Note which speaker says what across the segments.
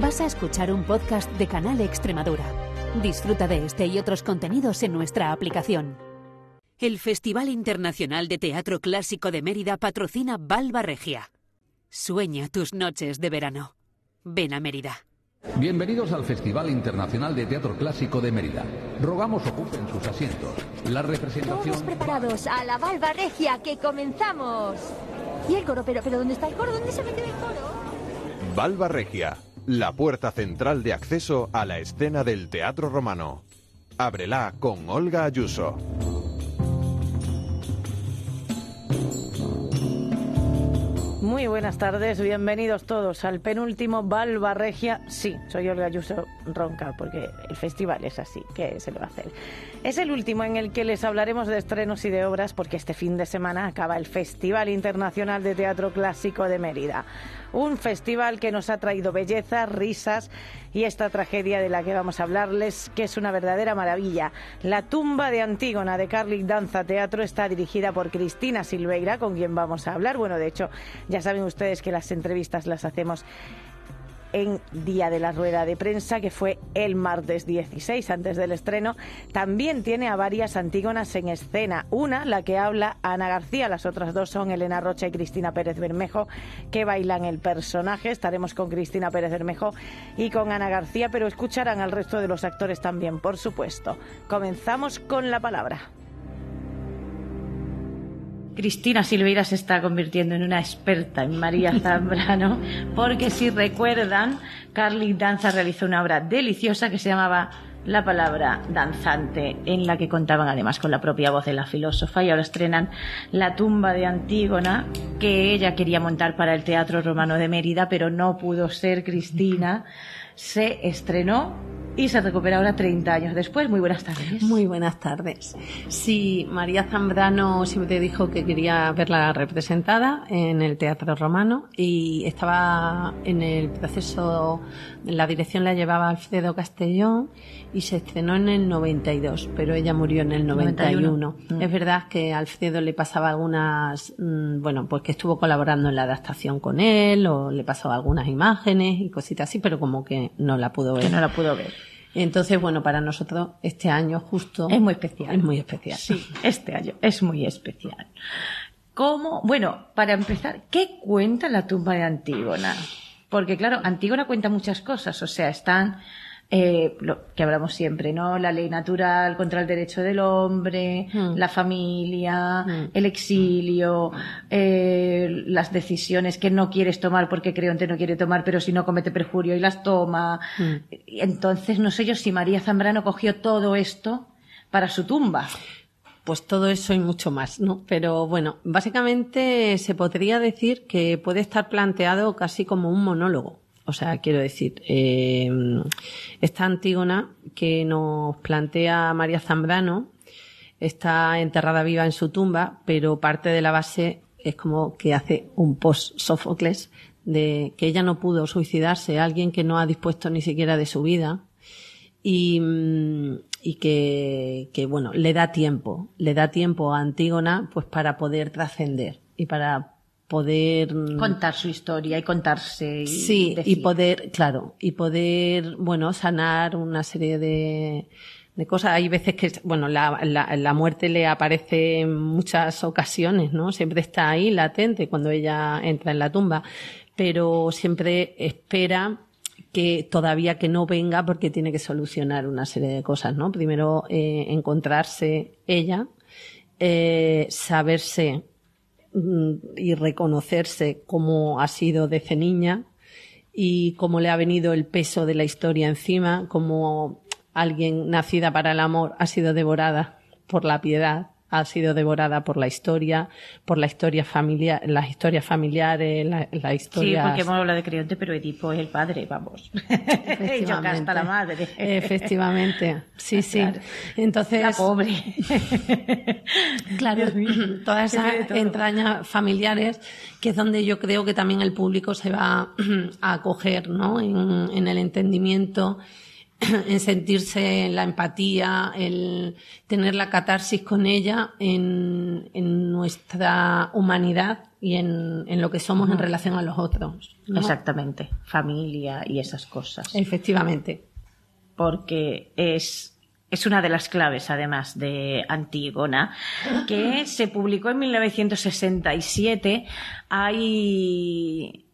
Speaker 1: Vas a escuchar un podcast de Canal Extremadura. Disfruta de este y otros contenidos en nuestra aplicación. El Festival Internacional de Teatro Clásico de Mérida patrocina Valva Regia. Sueña tus noches de verano. Ven a Mérida.
Speaker 2: Bienvenidos al Festival Internacional de Teatro Clásico de Mérida. Rogamos ocupen sus asientos. La representación...
Speaker 3: Todos preparados a la Valva Regia, que comenzamos. ¿Y el coro? ¿Pero, pero dónde está el coro? ¿Dónde se mete el coro?
Speaker 4: Valva Regia, la puerta central de acceso a la escena del teatro romano. Ábrela con Olga Ayuso.
Speaker 5: Muy buenas tardes, bienvenidos todos al penúltimo Valva Regia. Sí, soy Olga Ayuso Ronca, porque el festival es así, ¿qué se le va a hacer? Es el último en el que les hablaremos de estrenos y de obras, porque este fin de semana acaba el Festival Internacional de Teatro Clásico de Mérida. Un festival que nos ha traído belleza, risas y esta tragedia de la que vamos a hablarles, que es una verdadera maravilla. La tumba de Antígona de Carlic Danza Teatro está dirigida por Cristina Silveira, con quien vamos a hablar. Bueno, de hecho, ya saben ustedes que las entrevistas las hacemos en día de la rueda de prensa, que fue el martes 16, antes del estreno, también tiene a varias antígonas en escena. Una, la que habla Ana García, las otras dos son Elena Rocha y Cristina Pérez Bermejo, que bailan el personaje. Estaremos con Cristina Pérez Bermejo y con Ana García, pero escucharán al resto de los actores también, por supuesto. Comenzamos con la palabra. Cristina Silveira se está convirtiendo en una experta en María Zambrano, porque si recuerdan, Carly Danza realizó una obra deliciosa que se llamaba La palabra danzante, en la que contaban además con la propia voz de la filósofa, y ahora estrenan La tumba de Antígona, que ella quería montar para el Teatro Romano de Mérida, pero no pudo ser Cristina. Se estrenó y se recupera ahora 30 años después. Muy buenas tardes.
Speaker 6: Muy buenas tardes. Sí, María Zambrano siempre dijo que quería verla representada en el Teatro Romano y estaba en el proceso, la dirección la llevaba Alfredo Castellón y se estrenó en el 92, pero ella murió en el 91. 91. Es verdad que Alfredo le pasaba algunas, bueno, pues que estuvo colaborando en la adaptación con él o le pasó algunas imágenes y cositas así, pero como que no la pudo ver.
Speaker 5: Que no la pudo ver.
Speaker 6: Entonces, bueno, para nosotros este año justo
Speaker 5: es muy especial.
Speaker 6: Es muy especial.
Speaker 5: Sí, este año es muy especial. ¿Cómo? Bueno, para empezar, ¿qué cuenta la tumba de Antígona? Porque claro, Antígona cuenta muchas cosas, o sea, están eh, lo que hablamos siempre, ¿no? La ley natural contra el derecho del hombre,
Speaker 6: Mm.
Speaker 5: la familia,
Speaker 6: Mm.
Speaker 5: el exilio, eh, las decisiones que no quieres tomar porque Creonte no quiere tomar, pero si no comete perjurio y las toma.
Speaker 6: Mm.
Speaker 5: Entonces, no sé yo si María Zambrano cogió todo esto para su tumba.
Speaker 6: Pues todo eso y mucho más, ¿no? Pero bueno, básicamente se podría decir que puede estar planteado casi como un monólogo. O sea, quiero decir, eh, esta Antígona que nos plantea María Zambrano está enterrada viva en su tumba, pero parte de la base es como que hace un post-Sófocles de que ella no pudo suicidarse, alguien que no ha dispuesto ni siquiera de su vida y, mm, y que, que, bueno, le da tiempo, le da tiempo a Antígona pues para poder trascender y para poder mm,
Speaker 5: Contar su historia y contarse. Y
Speaker 6: Sí, y poder, claro, y poder, bueno, sanar una serie de, de cosas. Hay veces que, bueno, la, la, la muerte le aparece en muchas ocasiones, ¿no? Siempre está ahí latente cuando ella entra en la tumba, pero siempre espera que todavía que no venga porque tiene que solucionar una serie de cosas, ¿no? Primero eh, encontrarse ella, eh, saberse y reconocerse cómo ha sido desde niña y cómo le ha venido el peso de la historia encima, cómo alguien nacida para el amor ha sido devorada por la piedad, ha sido devorada por la historia, por la historia familiar, las historias familiares, la, la
Speaker 5: Sí,
Speaker 6: historia.
Speaker 5: porque hemos hablado de Creonte, pero Edipo es el padre, vamos. y Yocasta la madre.
Speaker 6: Efectivamente, sí, sí.
Speaker 5: Claro.
Speaker 6: Entonces,
Speaker 5: La pobre.
Speaker 6: Claro, todas esas entrañas familiares, que es donde yo creo que también el público se va a acoger, ¿no? En, en el entendimiento en sentirse la empatía, el tener la catarsis con ella en, en nuestra humanidad y en, en, lo que somos en relación a los otros. ¿no?
Speaker 5: Exactamente, familia y esas cosas.
Speaker 6: Efectivamente.
Speaker 5: Porque es, es una de las claves, además, de Antígona, que se publicó en 1967. Hay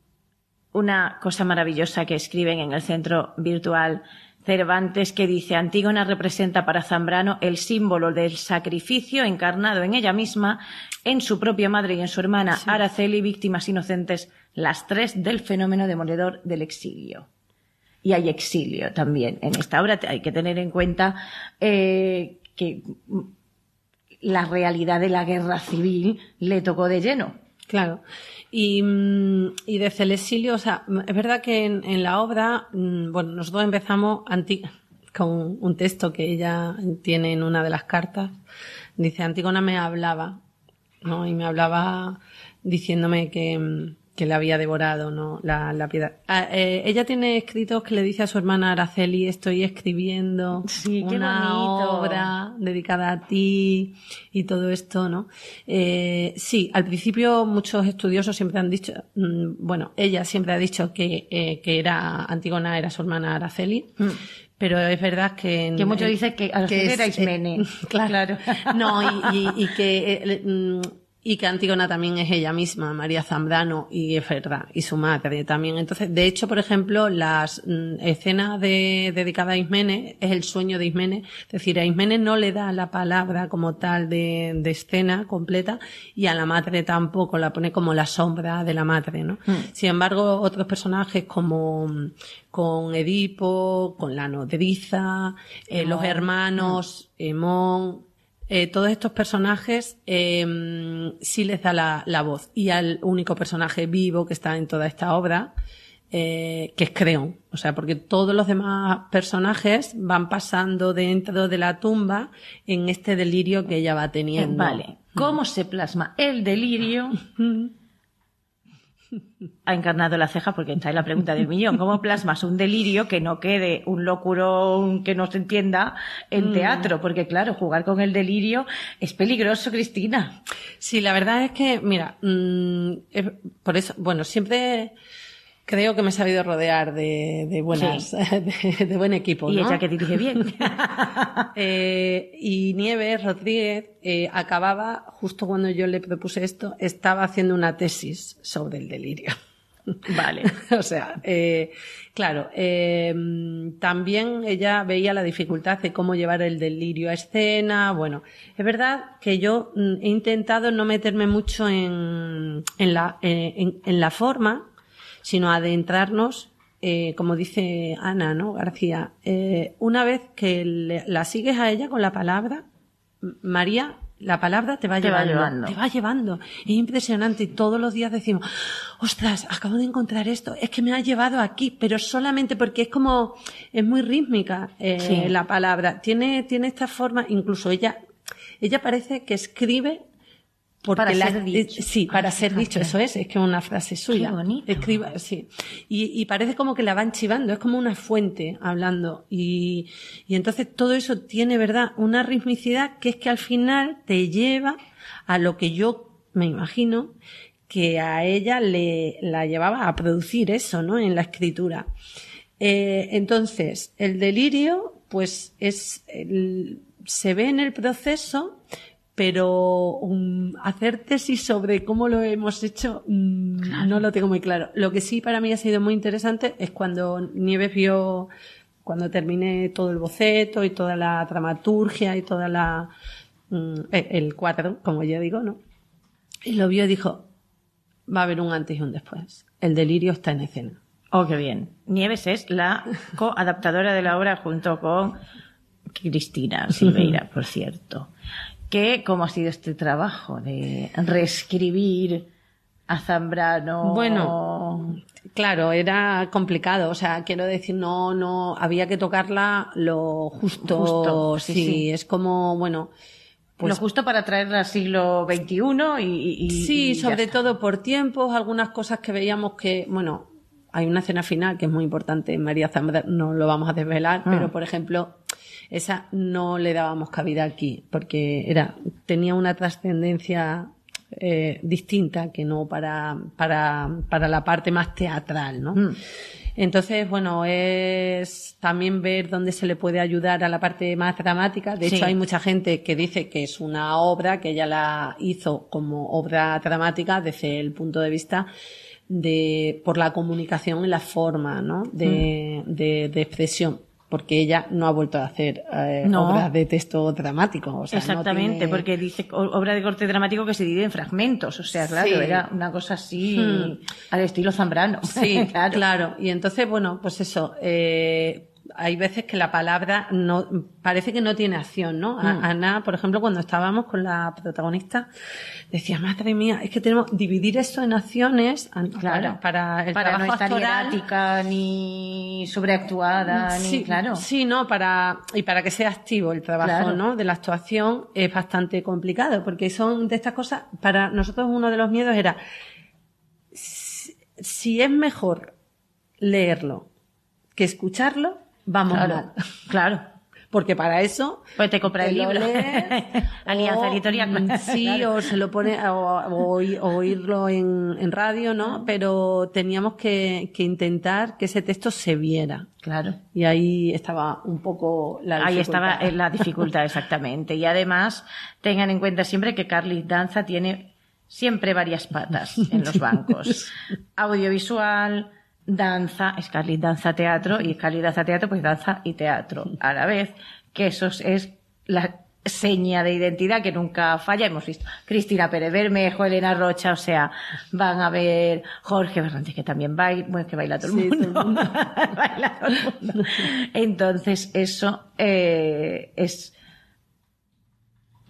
Speaker 5: una cosa maravillosa que escriben en el centro virtual Cervantes que dice Antígona representa para Zambrano el símbolo del sacrificio encarnado en ella misma, en su propia madre y en su hermana sí. Araceli, víctimas inocentes, las tres del fenómeno demoledor del exilio. Y hay exilio también en esta obra. Hay que tener en cuenta eh, que la realidad de la guerra civil le tocó de lleno.
Speaker 6: Claro. Y, y de Celexilio, o sea, es verdad que en, en la obra, bueno, nosotros empezamos con un texto que ella tiene en una de las cartas. Dice, Antígona me hablaba, ¿no? Y me hablaba diciéndome que, que le había devorado, ¿no? La, la piedad. Ah, eh, ella tiene escritos que le dice a su hermana Araceli, estoy escribiendo
Speaker 5: sí,
Speaker 6: una obra dedicada a ti y todo esto, ¿no? Eh, sí, al principio muchos estudiosos siempre han dicho, mmm, bueno, ella siempre ha dicho que, eh, que era, Antígona era su hermana Araceli, mm. Pero es verdad que... En,
Speaker 5: que muchos dicen que Araceli era Ismene.
Speaker 6: claro. claro. No, y, y, y que y que Antígona también es ella misma, María Zambrano, y es verdad, y su madre también. Entonces, de hecho, por ejemplo, las mm, escenas de, dedicadas a Ismene es el sueño de Ismene, es decir, a Ismene no le da la palabra como tal de, de escena completa y a la madre tampoco, la pone como la sombra de la madre, ¿no? Mm. Sin embargo, otros personajes como con Edipo, con la nodriza, eh, los hermanos, Hemón, eh, todos estos personajes eh, sí les da la, la, voz. Y al único personaje vivo que está en toda esta obra, eh, que es Creón. O sea, porque todos los demás personajes van pasando dentro de la tumba en este delirio que ella va teniendo.
Speaker 5: Vale. ¿Cómo se plasma el delirio? ha encarnado la ceja porque está ahí la pregunta del millón. ¿Cómo plasmas un delirio que no quede un locuro que no se entienda en teatro? Porque claro, jugar con el delirio es peligroso, Cristina.
Speaker 6: Sí, la verdad es que, mira, mmm, por eso, bueno, siempre creo que me he sabido rodear de, de buenas, sí. de, de, buen equipo.
Speaker 5: Y
Speaker 6: ¿no?
Speaker 5: ella que dirige bien.
Speaker 6: eh, y Nieves Rodríguez eh, acababa, justo cuando yo le propuse esto, estaba haciendo una tesis sobre el delirio.
Speaker 5: Vale.
Speaker 6: o sea, eh, claro, eh, también ella veía la dificultad de cómo llevar el delirio a escena. Bueno, es verdad que yo mm, he intentado no meterme mucho en, en, la, eh, en, en la forma, sino adentrarnos, eh, como dice Ana, ¿no? García, eh, una vez que le, la sigues a ella con la palabra, María, la palabra te va,
Speaker 5: te
Speaker 6: llevando,
Speaker 5: va llevando.
Speaker 6: Te va llevando. Es impresionante y todos los días decimos, ostras, acabo de encontrar esto, es que me ha llevado aquí, pero solamente porque es como, es muy rítmica eh, sí. la palabra. Tiene, tiene esta forma, incluso ella, ella parece que escribe porque
Speaker 5: para
Speaker 6: la,
Speaker 5: ser dicho.
Speaker 6: Eh, sí, para
Speaker 5: ah,
Speaker 6: ser dicho, eso es, es que es una frase suya.
Speaker 5: Qué bonito.
Speaker 6: Escriba, sí. Y, y, parece como que la van chivando, es como una fuente hablando. Y, y entonces todo eso tiene, ¿verdad? Una ritmicidad que es que al final te lleva a lo que yo me imagino que a ella le la llevaba a producir eso, ¿no? En la escritura. Eh, entonces, el delirio, pues es, el, se ve en el proceso, pero um, hacer tesis sobre cómo lo hemos hecho um, claro. no lo tengo muy claro. Lo que sí para mí ha sido muy interesante es cuando Nieves vio, cuando terminé todo el boceto y toda la dramaturgia y toda la um, el cuadro, como ya digo, ¿no? Y lo vio y dijo, va a haber un antes y un después. El delirio está en escena.
Speaker 5: Oh, qué bien. Nieves es la coadaptadora de la obra junto con Cristina Silveira, por cierto que cómo ha sido este trabajo de reescribir a Zambrano.
Speaker 6: Bueno, claro, era complicado, o sea, quiero decir, no, no, había que tocarla lo justo,
Speaker 5: justo
Speaker 6: sí, sí, sí, es como, bueno.
Speaker 5: Pues, lo justo para traerla al siglo XXI y, y
Speaker 6: sí, y sobre todo por tiempos, algunas cosas que veíamos que, bueno, hay una escena final que es muy importante en María Zambrano, no lo vamos a desvelar,
Speaker 5: Ah.
Speaker 6: pero por ejemplo, esa no le dábamos cabida aquí, porque era, tenía una trascendencia eh, distinta que no para, para, para la parte más teatral, ¿no?
Speaker 5: Mm.
Speaker 6: Entonces, bueno, es también ver dónde se le puede ayudar a la parte más dramática. De
Speaker 5: Sí.
Speaker 6: hecho, hay mucha gente que dice que es una obra, que ella la hizo como obra dramática desde el punto de vista de, por la comunicación y la forma, ¿no? De,
Speaker 5: Mm.
Speaker 6: de, de expresión. Porque ella no ha vuelto a hacer eh,
Speaker 5: No.
Speaker 6: obras de texto dramático. O sea, no
Speaker 5: Exactamente,
Speaker 6: tiene-
Speaker 5: porque dice obra de corte dramático que se divide en fragmentos. O sea, claro,
Speaker 6: Sí.
Speaker 5: era una cosa así
Speaker 6: Hmm.
Speaker 5: al estilo Zambrano.
Speaker 6: Sí,
Speaker 5: claro.
Speaker 6: claro. Y entonces, bueno, pues eso, eh, hay veces que la palabra no, parece que no tiene acción, ¿no? A-
Speaker 5: Mm.
Speaker 6: Ana, por ejemplo, cuando estábamos con la protagonista, decía, madre mía, es que tenemos dividir esto en acciones
Speaker 5: Claro.
Speaker 6: para, el
Speaker 5: Para no
Speaker 6: trabajo
Speaker 5: estar
Speaker 6: actoral.
Speaker 5: hierática, ni sobreactuada, ni
Speaker 6: Sí,
Speaker 5: claro.
Speaker 6: Sí, no, para, y para que sea activo el trabajo,
Speaker 5: Claro.
Speaker 6: ¿no? De la actuación es bastante complicado, porque son de estas cosas, para nosotros uno de los miedos era, si, si es mejor leerlo que escucharlo, vamos
Speaker 5: Claro,
Speaker 6: mal.
Speaker 5: claro.
Speaker 6: Porque para eso.
Speaker 5: Pues te compra el libro. Alianza Editorial.
Speaker 6: mm, Sí,
Speaker 5: Claro.
Speaker 6: o se lo pone, o, o oí- o oírlo en, en radio, ¿no? Pero teníamos que, que intentar que ese texto se viera.
Speaker 5: Claro.
Speaker 6: Y ahí estaba un poco la
Speaker 5: Ahí
Speaker 6: dificultad.
Speaker 5: estaba eh, la dificultad, exactamente. Y además, tengan en cuenta siempre que Carly Danza tiene siempre varias patas en los bancos. Audiovisual, danza, Scarlett danza teatro y Scarlett danza teatro, pues danza y teatro a la vez, que eso es la seña de identidad que nunca falla. Hemos visto Cristina Pérez Bermejo, Elena Rocha, o sea, van a ver Jorge Berrantes, que también baila, bueno, que baila todo el
Speaker 6: Sí,
Speaker 5: mundo.
Speaker 6: todo el mundo.
Speaker 5: baila todo el mundo. Entonces, eso eh, es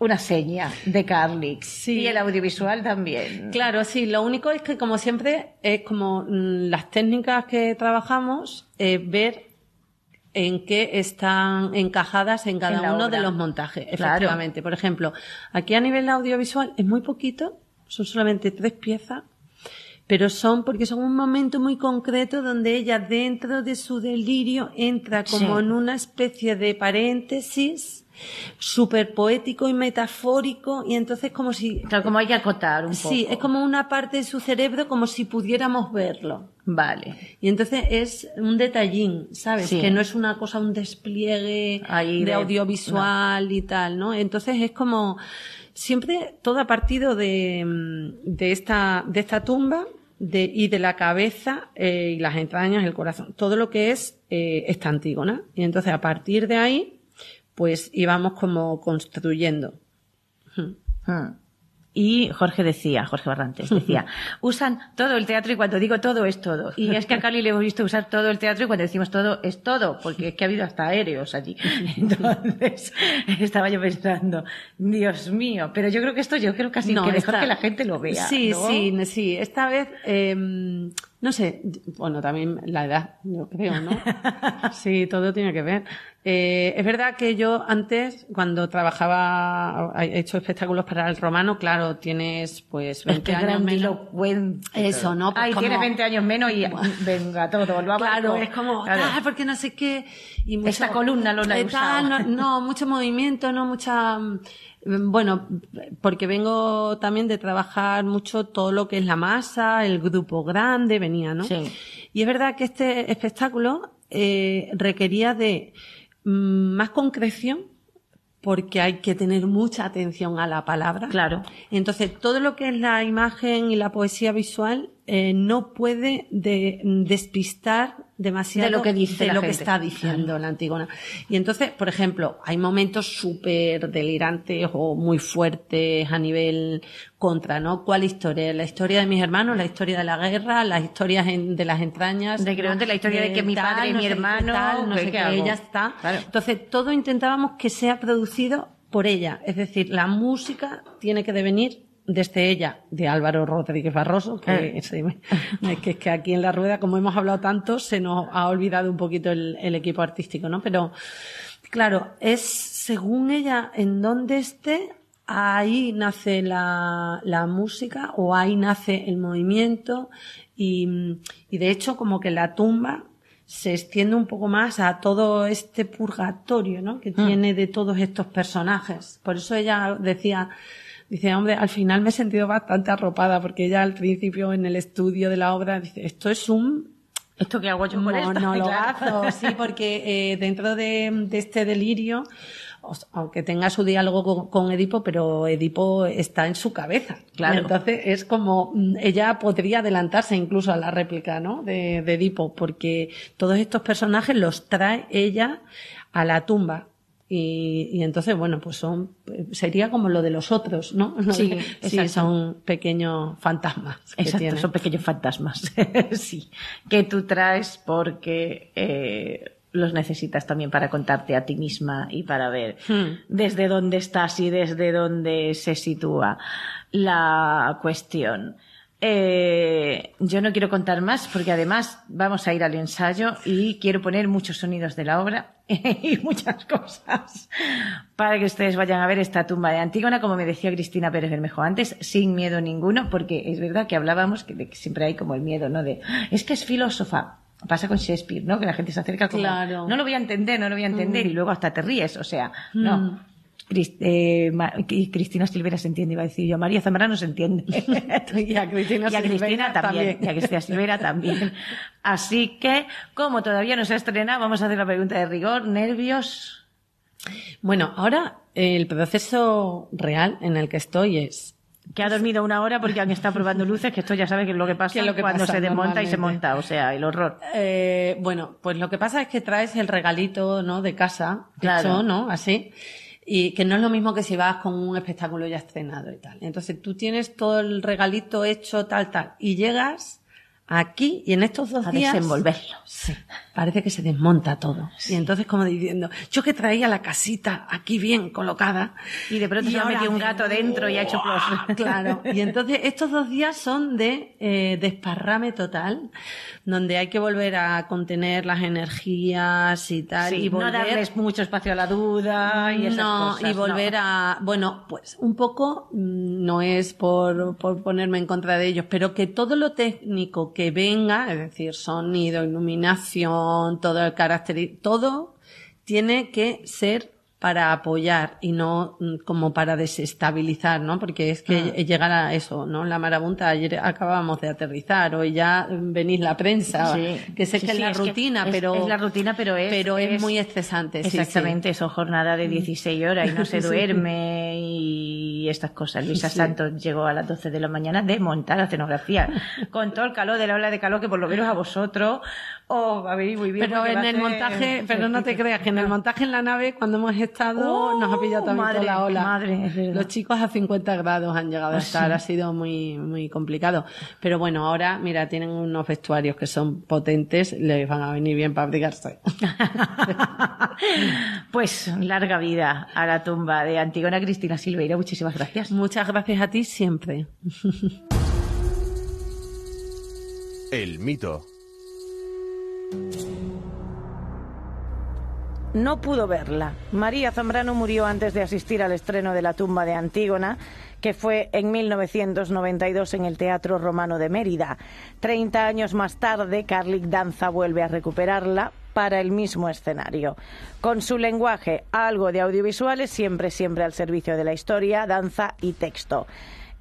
Speaker 5: una seña de Carly.
Speaker 6: Sí.
Speaker 5: Y el audiovisual también.
Speaker 6: Claro, sí. Lo único es que, como siempre, es como mm, las técnicas que trabajamos, eh, ver en qué están encajadas en cada
Speaker 5: En
Speaker 6: uno
Speaker 5: obra.
Speaker 6: de los montajes.
Speaker 5: Claro.
Speaker 6: Efectivamente. Por ejemplo, aquí a nivel audiovisual es muy poquito, son solamente tres piezas, pero son porque son un momento muy concreto donde ella dentro de su delirio entra como
Speaker 5: Sí.
Speaker 6: en una especie de paréntesis súper poético y metafórico y entonces como si
Speaker 5: Claro, como hay que acotar un poco.
Speaker 6: Sí, es como una parte de su cerebro como si pudiéramos verlo.
Speaker 5: Vale.
Speaker 6: Y entonces es un detallín, ¿sabes?
Speaker 5: Sí.
Speaker 6: Que no es una cosa, un despliegue
Speaker 5: Ahí
Speaker 6: de,
Speaker 5: de-
Speaker 6: audiovisual y tal, ¿no? Entonces es como siempre todo a partido de, mm, de esta, de esta tumba de, y de la cabeza eh, y las entrañas, el corazón, todo lo que es eh, esta Antígona. Y entonces a partir de ahí, pues íbamos como construyendo.
Speaker 5: Hmm. Y Jorge decía, Jorge Barrantes decía, usan todo el teatro y cuando digo todo es todo. Y es que a Cali le hemos visto usar todo el teatro y cuando decimos todo es todo, porque es que ha habido hasta aéreos allí. Entonces, estaba yo pensando, Dios mío, pero yo creo que esto yo creo casi que mejor
Speaker 6: esta-
Speaker 5: que la gente lo vea.
Speaker 6: Sí,
Speaker 5: ¿no?
Speaker 6: sí, sí. Esta vez, eh, no sé, bueno, también la edad, yo creo, ¿no? Sí, todo tiene que ver. Eh, es verdad que yo antes, cuando trabajaba, he hecho espectáculos para el romano, claro, tienes pues
Speaker 5: Es
Speaker 6: 20
Speaker 5: que
Speaker 6: años menos. Eso, ¿no? Pues
Speaker 5: Ay,
Speaker 6: como-
Speaker 5: tienes 20 años menos y venga todo, volvamos.
Speaker 6: Claro, es como,
Speaker 5: claro.
Speaker 6: ah, porque no sé qué. Y mucho-
Speaker 5: Esta columna no la he
Speaker 6: eh, tal, no, no, mucho movimiento, no mucha. Bueno, porque vengo también de trabajar mucho todo lo que es la masa, el grupo grande, venía, ¿no?
Speaker 5: Sí.
Speaker 6: Y es verdad que este espectáculo eh, requería de mm, más concreción porque hay que tener mucha atención a la palabra.
Speaker 5: Claro.
Speaker 6: Entonces, todo lo que es la imagen y la poesía visual eh, no puede de- despistar demasiado
Speaker 5: De lo que dice
Speaker 6: de lo que está diciendo la Antígona. Y entonces, por ejemplo, hay momentos súper delirantes o muy fuertes a nivel contra, ¿no? ¿Cuál historia? La historia de mis hermanos, la historia de la guerra, las historias en- de las entrañas.
Speaker 5: De que la historia de que mi padre y mi
Speaker 6: no
Speaker 5: hermano,
Speaker 6: tal, no
Speaker 5: ¿qué-
Speaker 6: sé
Speaker 5: qué
Speaker 6: qué, ella está.
Speaker 5: Claro.
Speaker 6: Entonces, todo intentábamos que sea producido por ella. Es decir, la música tiene que devenir desde ella, de Álvaro Rodríguez Barroso, que,
Speaker 5: Eh.
Speaker 6: se que, aquí en la rueda, como hemos hablado tanto, se nos ha olvidado un poquito el, el equipo artístico, ¿no? Pero, claro, es según ella en dónde esté, ahí nace la, la música o ahí nace el movimiento y, y de hecho como que la tumba se extiende un poco más a todo este purgatorio, ¿no? Que
Speaker 5: Mm.
Speaker 6: tiene de todos estos personajes. Por eso ella decía, dice, hombre, al final me he sentido bastante arropada porque ella al principio en el estudio de la obra dice, esto es un
Speaker 5: ¿Esto que hago yo con esto? Claro.
Speaker 6: sí, porque eh, dentro de, de este delirio, aunque tenga su diálogo con, con Edipo, pero Edipo está en su cabeza.
Speaker 5: Claro.
Speaker 6: Entonces es como, mm, ella podría adelantarse incluso a la réplica, ¿no? De, de Edipo, porque todos estos personajes los trae ella a la tumba. Y, y entonces, bueno, pues son, sería como lo de los otros, ¿no?
Speaker 5: Sí,
Speaker 6: sí son pequeños fantasmas.
Speaker 5: Exacto, son pequeños fantasmas, sí, que tú traes porque eh, los necesitas también para contarte a ti misma y para ver
Speaker 6: Hmm.
Speaker 5: desde dónde estás y desde dónde se sitúa la cuestión. Eh, yo no quiero contar más porque además vamos a ir al ensayo y quiero poner muchos sonidos de la obra y muchas cosas para que ustedes vayan a ver esta tumba de Antígona, como me decía Cristina Pérez Bermejo antes, sin miedo ninguno, porque es verdad que hablábamos que, de que siempre hay como el miedo, ¿no? De, "Ah, es que es filósofa. Pasa con Shakespeare, ¿no? Que la gente se acerca como,
Speaker 6: Claro.
Speaker 5: no lo voy a entender, no lo voy a entender, y luego hasta te ríes, o sea, no. Cris- eh, Ma- y Cristina Silvera se entiende, iba a decir yo. María Zambrano se entiende.
Speaker 6: Y a Cristina
Speaker 5: Y a Cristina
Speaker 6: Silvera
Speaker 5: también.
Speaker 6: también.
Speaker 5: Y a Cristina Silvera también. Así que, como todavía no se ha estrenado, vamos a hacer la pregunta de rigor. ¿Nervios?
Speaker 6: Bueno, ahora el proceso real en el que estoy es
Speaker 5: Que ha dormido una hora porque han estado probando luces, que esto ya sabe que es lo que pasa
Speaker 6: Que es lo que
Speaker 5: cuando
Speaker 6: pasa
Speaker 5: se desmonta y se monta. O sea, el horror.
Speaker 6: Eh, bueno, pues lo que pasa es que traes el regalito, ¿no? De casa,
Speaker 5: Claro.
Speaker 6: hecho, ¿no? Así. Y que no es lo mismo que si vas con un espectáculo ya estrenado y tal. Entonces tú tienes todo el regalito hecho, tal, tal. Y llegas aquí y en estos dos
Speaker 5: A
Speaker 6: días.
Speaker 5: desenvolverlo.
Speaker 6: Sí, parece que se desmonta todo. Y entonces como diciendo, yo que traía la casita aquí bien colocada.
Speaker 5: Y de pronto se ha
Speaker 6: ahora
Speaker 5: metido un gato dentro y ha hecho plos.
Speaker 6: Claro. Y entonces estos dos días son de eh, desparrame total, donde hay que volver a contener las energías y tal.
Speaker 5: Sí,
Speaker 6: y volver,
Speaker 5: no darles mucho espacio a la duda y esas
Speaker 6: no,
Speaker 5: cosas.
Speaker 6: y volver a, bueno, pues un poco, mm, no es por, por ponerme en contra de ellos, pero que todo lo técnico que venga, es decir, sonido, iluminación, todo el carácter, todo tiene que ser para apoyar y no mm, como para desestabilizar, ¿no? Porque es que
Speaker 5: Ah.
Speaker 6: llegar a eso, ¿no? La marabunta, ayer acabábamos de aterrizar, hoy ya mm, venís la prensa,
Speaker 5: Sí.
Speaker 6: que sé
Speaker 5: Sí,
Speaker 6: que es la
Speaker 5: es
Speaker 6: rutina, pero...
Speaker 5: es la rutina, pero es-
Speaker 6: Pero es, muy estresante, sí.
Speaker 5: Exactamente, son jornadas de 16 horas y no se duerme y estas cosas. Luisa
Speaker 6: Sí.
Speaker 5: Santos llegó a las 12 de la mañana de montar la escenografía con todo el calor de la ola de calor que por lo menos a vosotros os va a venir muy bien.
Speaker 6: Pero en el montaje, pero no te creas que en el montaje en la nave, cuando hemos estado,
Speaker 5: Oh,
Speaker 6: nos ha pillado también
Speaker 5: madre,
Speaker 6: toda la ola.
Speaker 5: madre.
Speaker 6: Los chicos a 50 grados han llegado a
Speaker 5: Ah,
Speaker 6: estar,
Speaker 5: sí.
Speaker 6: ha sido muy, muy complicado. Pero bueno, ahora, mira, tienen unos vestuarios que son potentes, les van a venir bien para abrigarse.
Speaker 5: Pues larga vida a la tumba de Antigona Cristina Silveira. Muchísimas gracias.
Speaker 6: Muchas gracias a ti siempre.
Speaker 4: El mito.
Speaker 5: no pudo verla. María Zambrano murió antes de asistir al estreno de La tumba de Antígona, que fue en 1992 en el Teatro Romano de Mérida. Treinta años más tarde, Carlic Danza vuelve a recuperarla para el mismo escenario. Con su lenguaje, algo de audiovisuales, siempre, siempre al servicio de la historia, danza y texto.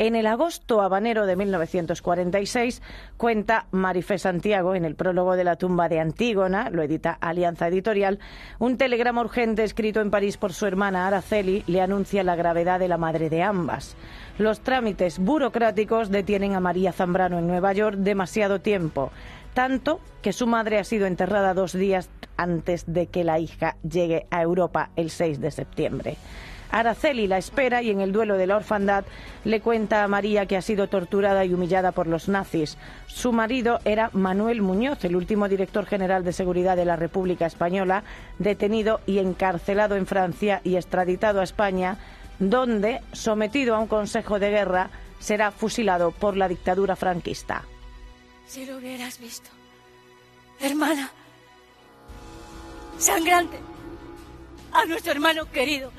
Speaker 5: En el agosto habanero de 1946 cuenta Marifé Santiago en el prólogo de la tumba de Antígona, lo edita Alianza Editorial, un telegrama urgente escrito en París por su hermana Araceli le anuncia la gravedad de la madre de ambas. Los trámites burocráticos detienen a María Zambrano en Nueva York demasiado tiempo, tanto que su madre ha sido enterrada dos días antes de que la hija llegue a Europa el 6 de septiembre. Araceli la espera y en el duelo de la orfandad le cuenta a María que ha sido torturada y humillada por los nazis. Su marido era Manuel Muñoz, el último director general de seguridad de la República Española, detenido y encarcelado en Francia y extraditado a España, donde, sometido a un consejo de guerra, será fusilado por la dictadura franquista.
Speaker 3: Si lo hubieras visto. Hermana. Sangrante. A nuestro hermano querido.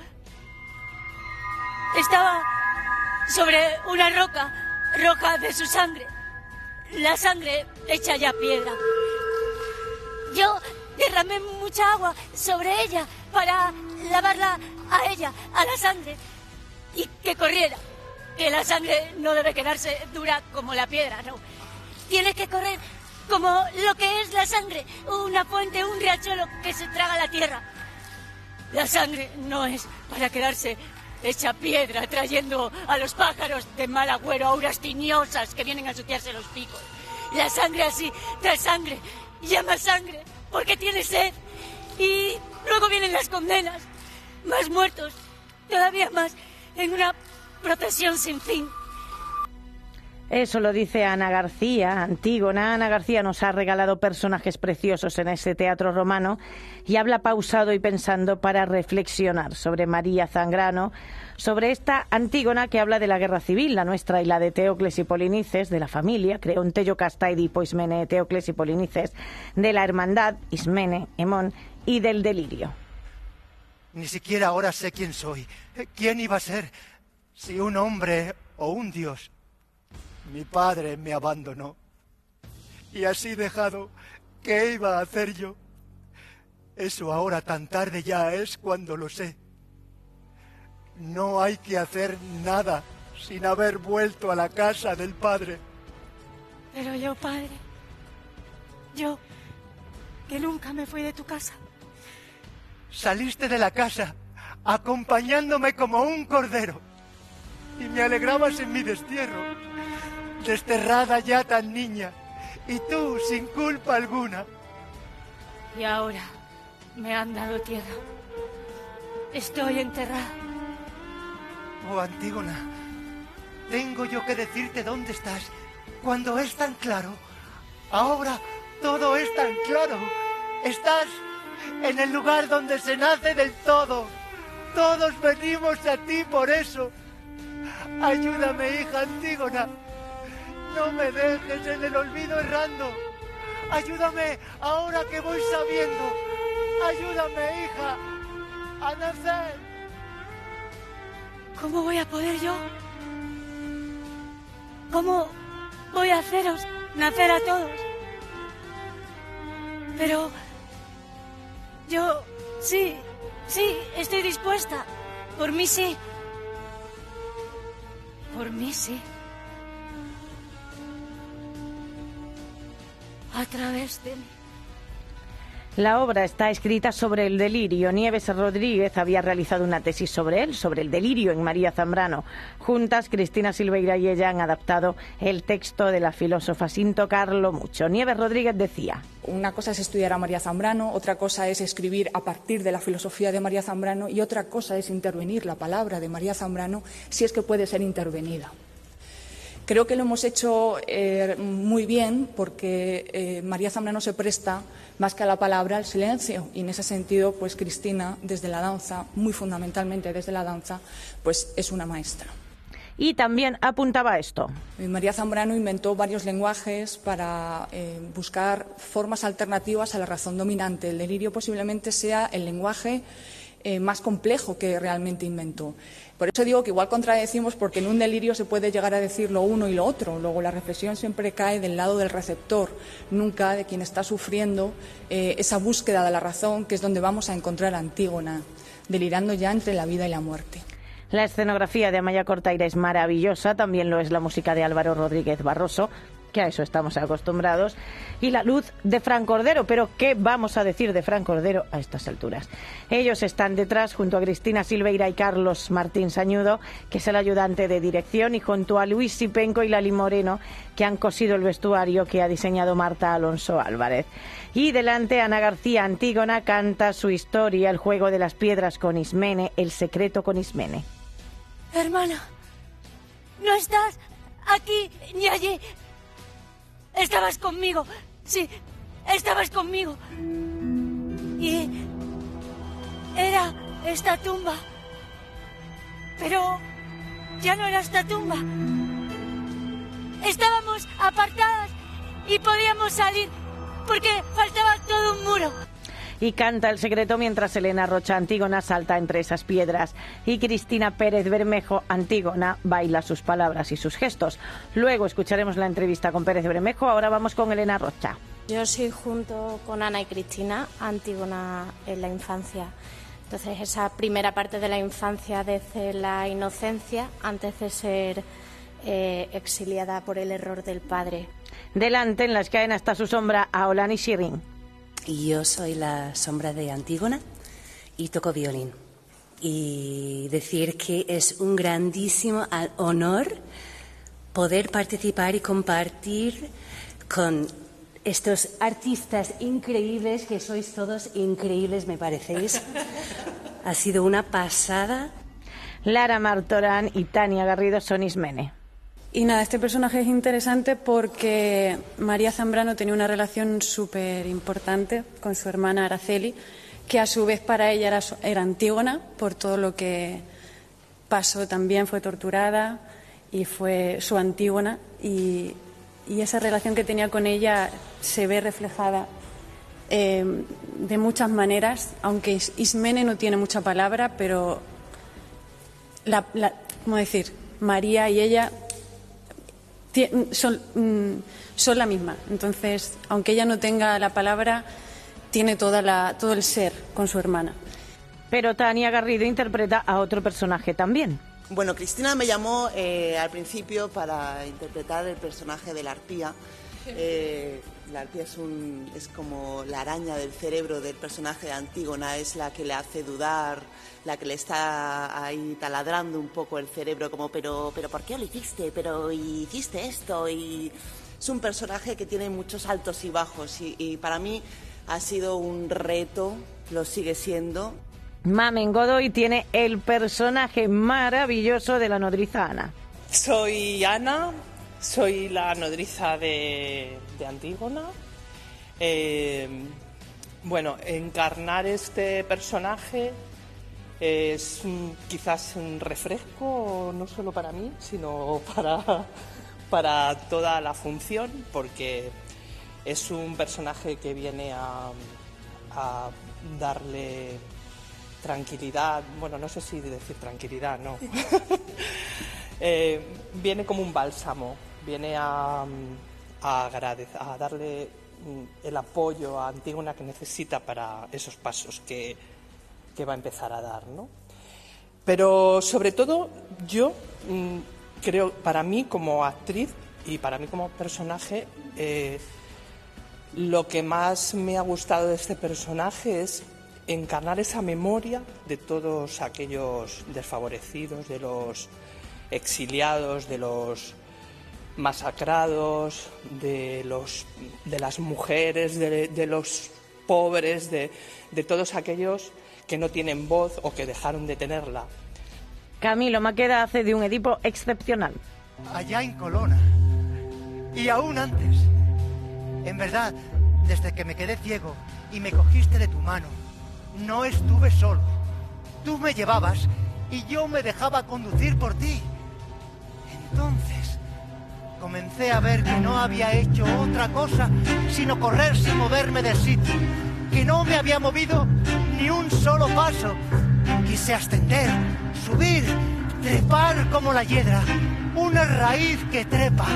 Speaker 7: estaba sobre una roca, roja de su sangre. La sangre hecha ya piedra. Yo derramé mucha agua sobre ella para lavarla a ella, a la sangre, y que corriera. Que la sangre no debe quedarse dura como la piedra, no. Tiene que correr como lo que es la sangre, una fuente, un riachuelo que se traga la tierra. La sangre no es para quedarse hecha piedra, trayendo a los pájaros de mal agüero auras tiñosas que vienen a ensuciarse los picos. La sangre así trae sangre, llama sangre, porque tiene sed. Y luego vienen las condenas, más muertos, todavía más, en una procesión sin fin.
Speaker 5: Eso lo dice Ana García, Antígona. Ana García nos ha regalado personajes preciosos en ese teatro romano y habla pausado y pensando para reflexionar sobre María Zangrano, sobre esta Antígona que habla de la guerra civil, la nuestra y la de Teocles y Polinices, de la familia, un Tello Edipo, Ismene, Teocles y Polinices, de la hermandad, Ismene, Hemón, y del delirio.
Speaker 8: Ni siquiera ahora sé quién soy. ¿Quién iba a ser? Si un hombre o un dios. Mi padre me abandonó. Y así dejado, ¿qué iba a hacer yo? Eso ahora tan tarde ya es cuando lo sé. No hay que hacer nada sin haber vuelto a la casa del padre.
Speaker 7: Pero yo, padre, yo, que nunca me fui de tu casa.
Speaker 8: Saliste de la casa acompañándome como un cordero y me alegrabas en mi destierro desterrada ya tan niña, y tú sin culpa alguna.
Speaker 7: Y ahora me han dado tierra. Estoy enterrada.
Speaker 8: Oh, Antígona, tengo yo que decirte dónde estás cuando es tan claro. Ahora todo es tan claro. Estás en el lugar donde se nace del todo. Todos venimos a ti por eso. Ayúdame, hija Antígona. No me dejes en el olvido errando. Ayúdame ahora que voy sabiendo. Ayúdame, hija, a nacer.
Speaker 7: ¿Cómo voy a poder yo? ¿Cómo voy a haceros nacer a todos? Pero yo sí, sí, estoy dispuesta. Por mí sí. Por mí sí. A través de mí.
Speaker 5: La obra está escrita sobre el delirio. Nieves Rodríguez había realizado una tesis sobre él, sobre el delirio en María Zambrano. Juntas, Cristina Silveira y ella han adaptado el texto de la filósofa sin tocarlo mucho. Nieves Rodríguez decía.
Speaker 9: Una cosa es estudiar a María Zambrano, otra cosa es escribir a partir de la filosofía de María Zambrano y otra cosa es intervenir la palabra de María Zambrano si es que puede ser intervenida. Creo que lo hemos hecho eh, muy bien porque eh, María Zambrano se presta más que a la palabra al silencio y en ese sentido, pues Cristina, desde la danza, muy fundamentalmente desde la danza, pues es una maestra.
Speaker 5: Y también apuntaba esto.
Speaker 9: Eh, María Zambrano inventó varios lenguajes para buscar formas alternativas a la razón dominante. El delirio posiblemente sea el lenguaje más complejo que realmente inventó. Por eso digo que igual contradecimos porque en un delirio se puede llegar a decir lo uno y lo otro. Luego la reflexión siempre cae del lado del receptor, nunca de quien está sufriendo eh, esa búsqueda de la razón, que es donde vamos a encontrar a Antígona, delirando ya entre la vida y la muerte.
Speaker 5: La escenografía de Amaya Cortaira es maravillosa, también lo es la música de Álvaro Rodríguez Barroso, que a eso estamos acostumbrados, y la luz de Fran Cordero. Pero, ¿qué vamos a decir de Fran Cordero a estas alturas? Ellos están detrás junto a Cristina Silveira y Carlos Martín Sañudo, que es el ayudante de dirección, y junto a Luis Sipenco y Lali Moreno, que han cosido el vestuario que ha diseñado Marta Alonso Álvarez. Y delante Ana García Antígona canta su historia, el juego de las piedras con Ismene, el secreto con Ismene.
Speaker 7: Hermana, no estás aquí ni allí. Estabas conmigo. Sí, estabas conmigo. Y era esta tumba. Pero ya no era esta tumba. Estábamos apartadas y podíamos salir porque faltaba todo un muro.
Speaker 5: Y canta el secreto mientras Elena Rocha Antígona salta entre esas piedras y Cristina Pérez Bermejo Antígona baila sus palabras y sus gestos. Luego escucharemos la entrevista con Pérez Bermejo, ahora vamos con Elena Rocha.
Speaker 10: Yo soy junto con Ana y Cristina Antígona en la infancia. Entonces esa primera parte de la infancia desde la inocencia antes de ser eh, exiliada por el error del padre.
Speaker 5: Delante en la escena está su sombra Aolani Shirin.
Speaker 11: Y yo soy la sombra de Antígona y toco violín. Y decir que es un grandísimo honor poder participar y compartir con estos artistas increíbles, que sois todos increíbles, me parecéis. Ha sido una pasada.
Speaker 5: Lara Martorán y Tania Garrido son Ismene.
Speaker 12: Y nada, este personaje es interesante porque María Zambrano tenía una relación súper importante con su hermana Araceli, que a su vez para ella era, Antígona por todo lo que pasó también, fue torturada y fue su Antígona. Y, esa relación que tenía con ella se ve reflejada eh, de muchas maneras, aunque Ismene no tiene mucha palabra, pero, la, ¿cómo decir? María y ella son, mm, son la misma. Entonces, aunque ella no tenga la palabra, tiene toda la, todo el ser con su hermana.
Speaker 5: Pero Tania Garrido interpreta a otro personaje también.
Speaker 13: Bueno, Cristina me llamó eh, al principio para interpretar el personaje de la arpía. Eh, la arpía es, un, es como la araña del cerebro del personaje de Antígona, es la que le hace dudar, la que le está ahí taladrando un poco el cerebro, como, pero, pero ¿por qué lo hiciste? Pero hiciste esto. Y es un personaje que tiene muchos altos y bajos y, para mí ha sido un reto, lo sigue siendo.
Speaker 5: Mamen Godoy tiene el personaje maravilloso de la nodriza Ana.
Speaker 14: Soy Ana, soy la nodriza de, Antígona. Eh, bueno, encarnar este personaje es quizás un refresco, no solo para mí, sino para, para toda la función, porque es un personaje que viene a, darle tranquilidad, bueno, no sé si decir tranquilidad, no. Eh, viene como un bálsamo, viene a, a, darle el apoyo a Antígona que necesita para esos pasos que, que va a empezar a dar, ¿no? Pero sobre todo yo mm, creo, para mí como actriz y para mí como personaje, eh, lo que más me ha gustado de este personaje es encarnar esa memoria de todos aquellos desfavorecidos, de los exiliados, de los masacrados, de, los, de las mujeres, de, los pobres, de, de todos aquellos que no tienen voz o que dejaron de tenerla.
Speaker 5: Camilo Maqueda hace de un Edipo excepcional.
Speaker 8: Allá en Colona. Y aún antes. En verdad, desde que me quedé ciego y me cogiste de tu mano, no estuve solo. Tú me llevabas y yo me dejaba conducir por ti. Entonces, comencé a ver que no había hecho otra cosa sino correr sin moverme del sitio, que no me había movido ni un solo paso. Quise ascender, subir, trepar como la hiedra, una raíz que trepa.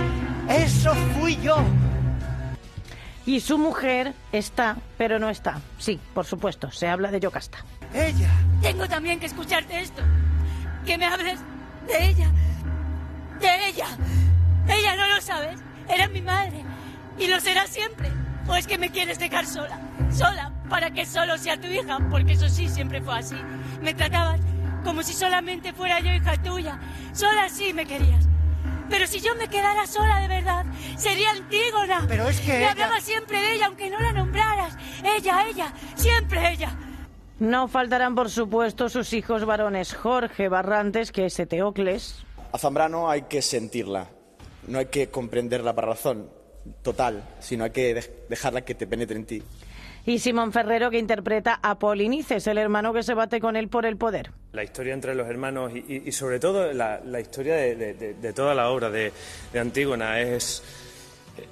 Speaker 8: Eso fui yo.
Speaker 5: Y su mujer está, pero no está. Sí, por supuesto, se habla de Yocasta.
Speaker 8: Ella.
Speaker 7: Tengo también que escucharte esto. Que me hables de ella. De ella. Ella no lo sabes. Era mi madre. Y lo será siempre. ¿O es que me quieres dejar sola? Sola, para que solo sea tu hija, porque eso sí siempre fue así. Me tratabas como si solamente fuera yo hija tuya. Sola sí me querías. Pero si yo me quedara sola de verdad, sería Antígona.
Speaker 8: Pero es que.
Speaker 7: Me hablaba siempre de ella, aunque no la nombraras. Ella, ella, siempre ella.
Speaker 5: No faltarán, por supuesto, sus hijos varones Jorge Barrantes, que es Eteocles.
Speaker 15: A Zambrano hay que sentirla, no hay que comprenderla para razón total, sino hay que dejarla que te penetre en ti.
Speaker 5: Y Simón Ferrero, que interpreta a Polinices, el hermano que se bate con él por el poder.
Speaker 16: La historia entre los hermanos y, sobre todo la, historia de, toda la obra de, Antígona es,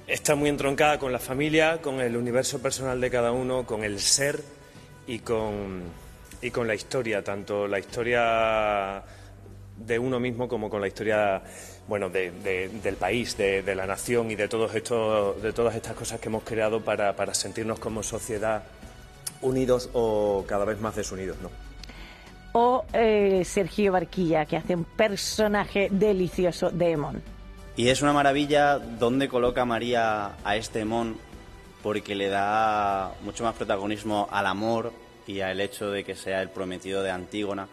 Speaker 16: está muy entroncada con la familia, con el universo personal de cada uno, con el ser y con, y con la historia, tanto la historia de uno mismo como con la historia bueno, de, del país, de, la nación y de, todos estos, de todas estas cosas que hemos creado para, para sentirnos como sociedad unidos o cada vez más desunidos, ¿no?
Speaker 5: O eh, Sergio Barquilla, que hace un personaje delicioso de Emón.
Speaker 17: Y es una maravilla dónde coloca María a este Emón, porque le da mucho más protagonismo al amor y al hecho de que sea el prometido de Antígona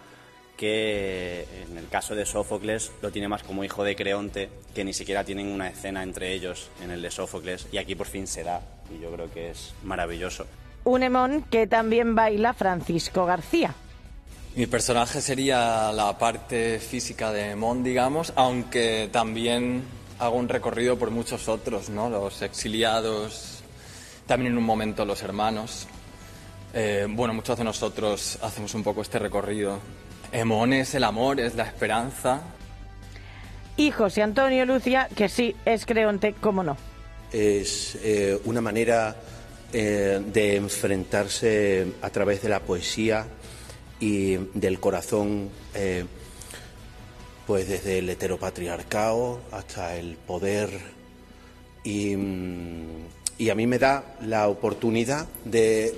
Speaker 17: que en el caso de Sófocles lo tiene más como hijo de Creonte, que ni siquiera tienen una escena entre ellos en el de Sófocles, y aquí por fin se da, y yo creo que es maravilloso.
Speaker 5: Un Emón que también baila Francisco García.
Speaker 18: Mi personaje sería la parte física de Emón, digamos, aunque también hago un recorrido por muchos otros, ¿no? Los exiliados, también en un momento los hermanos. Eh, bueno, muchos de nosotros hacemos un poco este recorrido Emón es el amor, es la esperanza.
Speaker 5: Y José Antonio Lucia, que sí es creonte, cómo no.
Speaker 19: Es eh, una manera eh, de enfrentarse a través de la poesía y del corazón, eh, pues desde el heteropatriarcado hasta el poder. Y, mm, y a mí me da la oportunidad de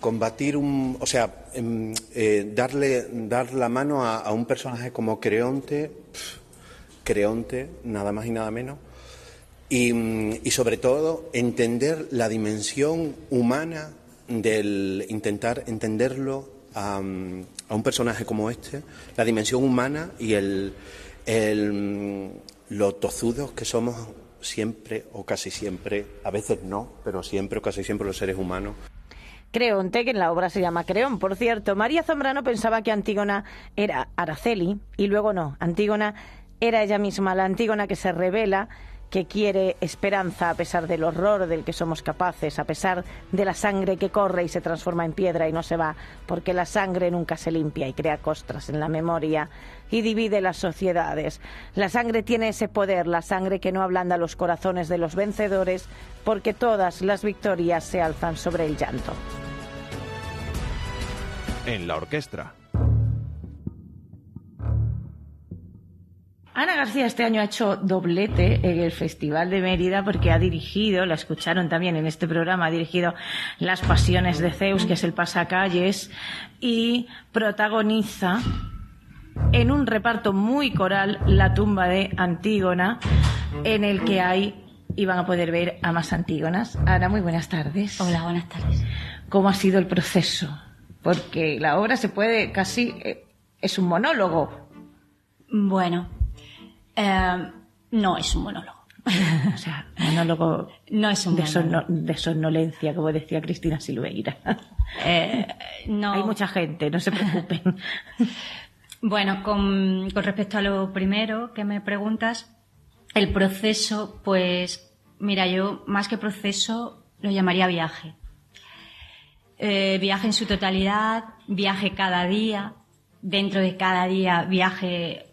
Speaker 19: combatir un, o sea, em, eh, darle, dar la mano a, un personaje como Creonte, Creonte, nada más y nada menos, y, mm, y, sobre todo entender la dimensión humana del intentar entenderlo a, mm, a, un personaje como este, la dimensión humana y el, el, mm, lo tozudos que somos siempre o casi siempre, a veces no, pero siempre o casi siempre los seres humanos.
Speaker 5: Creonte, que en la obra se llama Creón. Por cierto, María Zambrano pensaba que Antígona era Araceli y luego no. Antígona era ella misma, la Antígona que se revela que quiere esperanza a pesar del horror del que somos capaces, a pesar de la sangre que corre y se transforma en piedra y no se va, porque la sangre nunca se limpia y crea costras en la memoria y divide las sociedades. La sangre tiene ese poder, la sangre que no ablanda los corazones de los vencedores, porque todas las victorias se alzan sobre el llanto.
Speaker 4: En la orquesta.
Speaker 5: Ana García este año ha hecho doblete en el Festival de Mérida porque ha dirigido, la escucharon también en este programa, ha dirigido Las Pasiones de Zeus, que es el pasacalles, y protagoniza en un reparto muy coral la tumba de Antígona, en el que hay y van a poder ver a más Antígonas. Ana, muy buenas tardes.
Speaker 20: Hola, buenas tardes.
Speaker 5: ¿Cómo ha sido el proceso? Porque la obra se puede casi. Eh, es un monólogo.
Speaker 20: Bueno, eh, no es un monólogo.
Speaker 5: o sea, monólogo
Speaker 20: no es un
Speaker 5: de, somnolencia, como decía Cristina Silveira.
Speaker 20: Eh, no.
Speaker 5: Hay mucha gente, no se preocupen.
Speaker 20: bueno, con, respecto a lo primero que me preguntas, el proceso, pues, mira, yo más que proceso lo llamaría viaje. Eh, viaje en su totalidad, viaje cada día, dentro de cada día viaje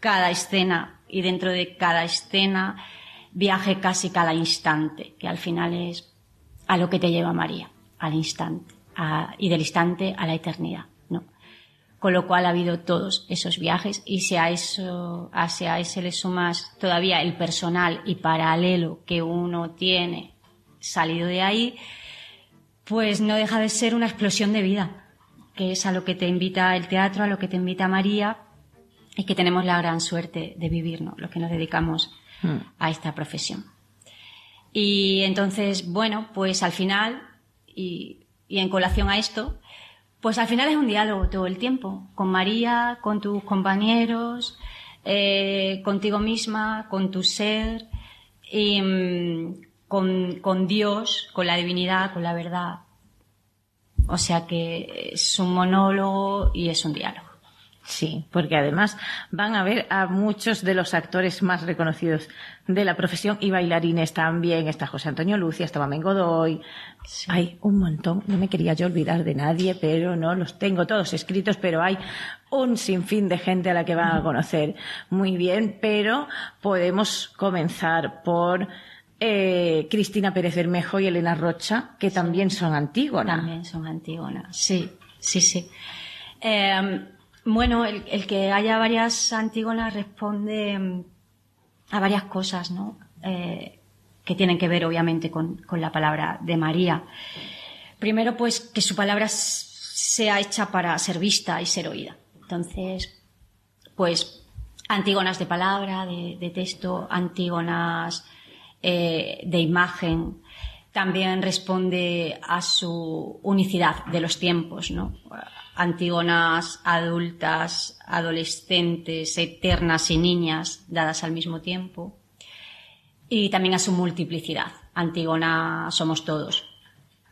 Speaker 20: cada escena y dentro de cada escena viaje casi cada instante, que al final es a lo que te lleva María, al instante, y del instante a la eternidad, ¿no? Con lo cual ha habido todos esos viajes y si a eso, hacia ese le sumas todavía el personal y paralelo que uno tiene salido de ahí, pues no deja de ser una explosión de vida, que es a lo que te invita el teatro, a lo que te invita María, y que tenemos la gran suerte de vivir, ¿no? Los que nos dedicamos hmm. a esta profesión. Y entonces, bueno, pues al final, y, en colación a esto, pues al final es un diálogo todo el tiempo, con María, con tus compañeros, eh, contigo misma, con tu ser, y, mm, con, con Dios, con la divinidad, con la verdad. O sea que es un monólogo y es un diálogo.
Speaker 5: Sí, porque además van a ver a muchos de los actores más reconocidos de la profesión y bailarines también. Está José Antonio Lucia, está Mamen Godoy. Hay un montón. No me quería yo olvidar de nadie, pero no los tengo todos escritos, pero hay un sinfín de gente a la que van a conocer muy bien. Pero podemos comenzar por eh, Cristina Pérez Bermejo y Elena Rocha, que también son Antígona.
Speaker 20: También son Antígona, sí, sí, sí. Eh, bueno, el, que haya varias Antígonas responde mm, a varias cosas, ¿no? Eh, que tienen que ver, obviamente, con, la palabra de María. Primero, pues, que su palabra sea hecha para ser vista y ser oída. Entonces, pues, Antígonas de palabra, de, de texto, Antígonas eh, de imagen, también responde a su unicidad de los tiempos, ¿no? Antígonas adultas, adolescentes, eternas y niñas dadas al mismo tiempo. Y también a su multiplicidad. Antígona somos todos.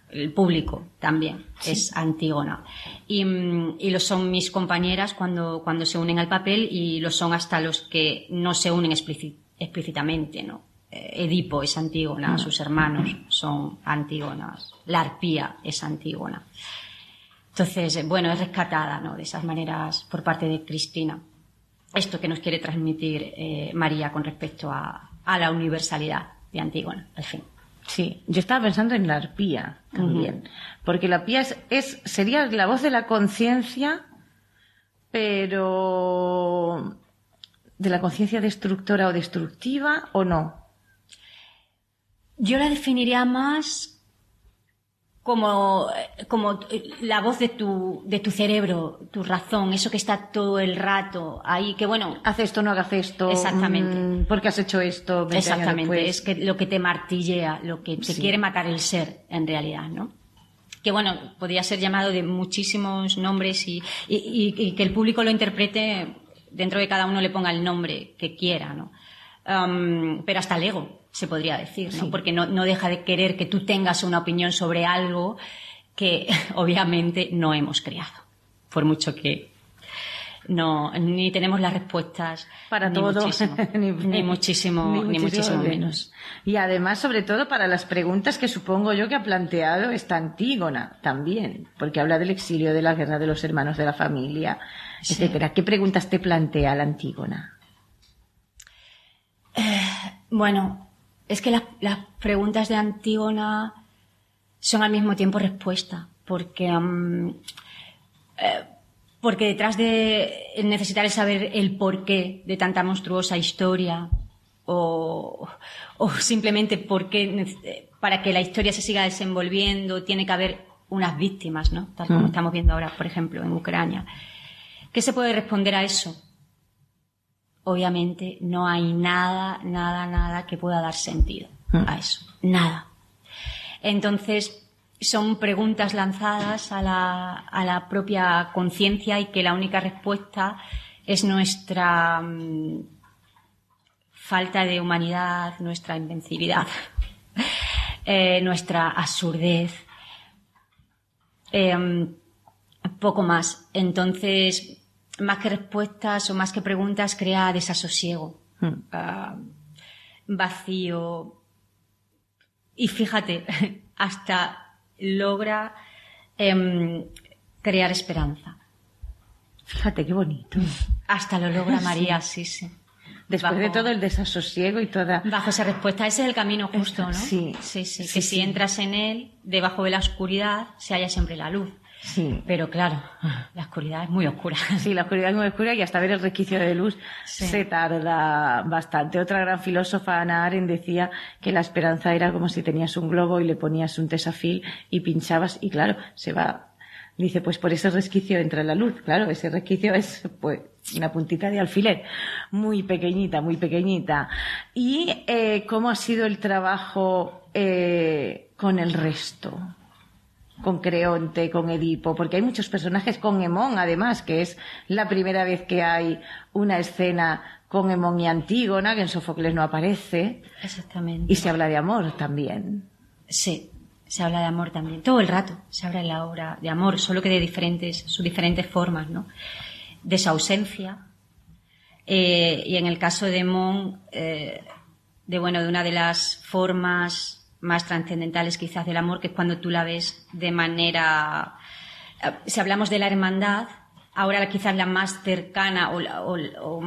Speaker 20: El público también sí. es Antígona. Y, y, lo son mis compañeras cuando, cuando se unen al papel y lo son hasta los que no se unen explícitamente, ¿no? Edipo es Antígona, sus hermanos son Antígonas, la arpía es Antígona. Entonces, bueno, es rescatada ¿no? de esas maneras por parte de Cristina. Esto que nos quiere transmitir eh, María con respecto a, a, la universalidad de Antígona, al fin.
Speaker 5: Sí, yo estaba pensando en la arpía también, uh -huh. porque la arpía es, es, sería la voz de la conciencia, pero de la conciencia destructora o destructiva o no.
Speaker 20: Yo la definiría más como, como la voz de tu, de tu cerebro, tu razón, eso que está todo el rato ahí, que bueno.
Speaker 5: Haz esto, no hagas esto.
Speaker 20: Exactamente.
Speaker 5: Mmm, ¿Por qué has hecho esto?
Speaker 20: Exactamente. Es que lo que te martillea, lo que te sí. quiere matar el ser, en realidad, ¿no? Que bueno, podría ser llamado de muchísimos nombres y, y, y, y que el público lo interprete dentro de cada uno le ponga el nombre que quiera, ¿no? Um, pero hasta el ego, se podría decir, ¿no? Sí. Porque no, no, deja de querer que tú tengas una opinión sobre algo que obviamente no hemos creado. Por mucho que no, ni tenemos las respuestas
Speaker 5: para
Speaker 20: ni
Speaker 5: todo,
Speaker 20: muchísimo, ni, ni, muchísimo, ni,
Speaker 5: ni
Speaker 20: muchísimo, menos.
Speaker 5: menos. Y además, sobre todo, para las preguntas que supongo yo que ha planteado esta Antígona también, porque habla del exilio, de la guerra, de los hermanos de la familia, sí. etcétera. ¿Qué preguntas te plantea la Antígona?
Speaker 20: Eh, bueno, es que las, las, preguntas de Antígona son al mismo tiempo respuesta, porque, um, eh, porque detrás de necesitar saber el porqué de tanta monstruosa historia, o, o simplemente porque para que la historia se siga desenvolviendo tiene que haber unas víctimas, ¿no? Tal como mm. estamos viendo ahora, por ejemplo, en Ucrania. ¿Qué se puede responder a eso? Obviamente no hay nada, nada, nada que pueda dar sentido a eso. Nada. Entonces, son preguntas lanzadas a la, a la propia conciencia y que la única respuesta es nuestra um, falta de humanidad, nuestra invencibilidad, eh, nuestra absurdez. Eh, poco más. Entonces, más que respuestas o más que preguntas, crea desasosiego, hmm. uh, vacío. Y fíjate, hasta logra um, crear esperanza.
Speaker 5: Fíjate qué bonito.
Speaker 20: Hasta lo logra María, sí, sí.
Speaker 5: Después bajo, de todo el desasosiego y toda.
Speaker 20: Bajo esa respuesta, ese es el camino justo, ¿no?
Speaker 5: Sí.
Speaker 20: Sí, sí.
Speaker 5: sí
Speaker 20: que
Speaker 5: sí.
Speaker 20: si entras en él, debajo de la oscuridad, se halla siempre la luz.
Speaker 5: Sí.
Speaker 20: Pero claro, la oscuridad es muy oscura.
Speaker 5: Sí, la oscuridad es muy oscura y hasta ver el resquicio de luz sí. se tarda bastante. Otra gran filósofa, Ana Arendt, decía que la esperanza era como si tenías un globo y le ponías un tesafil y pinchabas y claro, se va. Dice, pues por ese resquicio entra la luz. Claro, ese resquicio es pues una puntita de alfiler, muy pequeñita, muy pequeñita. ¿Y eh, cómo ha sido el trabajo eh, con el resto? Con Creonte, con Edipo, porque hay muchos personajes con Hemón, además, que es la primera vez que hay una escena con Hemón y Antígona, que en Sófocles no aparece.
Speaker 20: Exactamente.
Speaker 5: Y se habla de amor también.
Speaker 20: Sí, se habla de amor también. Todo el rato se habla en la obra de amor, solo que de diferentes, sus diferentes formas, ¿no? De su ausencia. Eh, y en el caso de Hemón, eh, de bueno, de una de las formas más trascendentales quizás del amor, que es cuando tú la ves de manera... Si hablamos de la hermandad, ahora quizás la más cercana o, o, o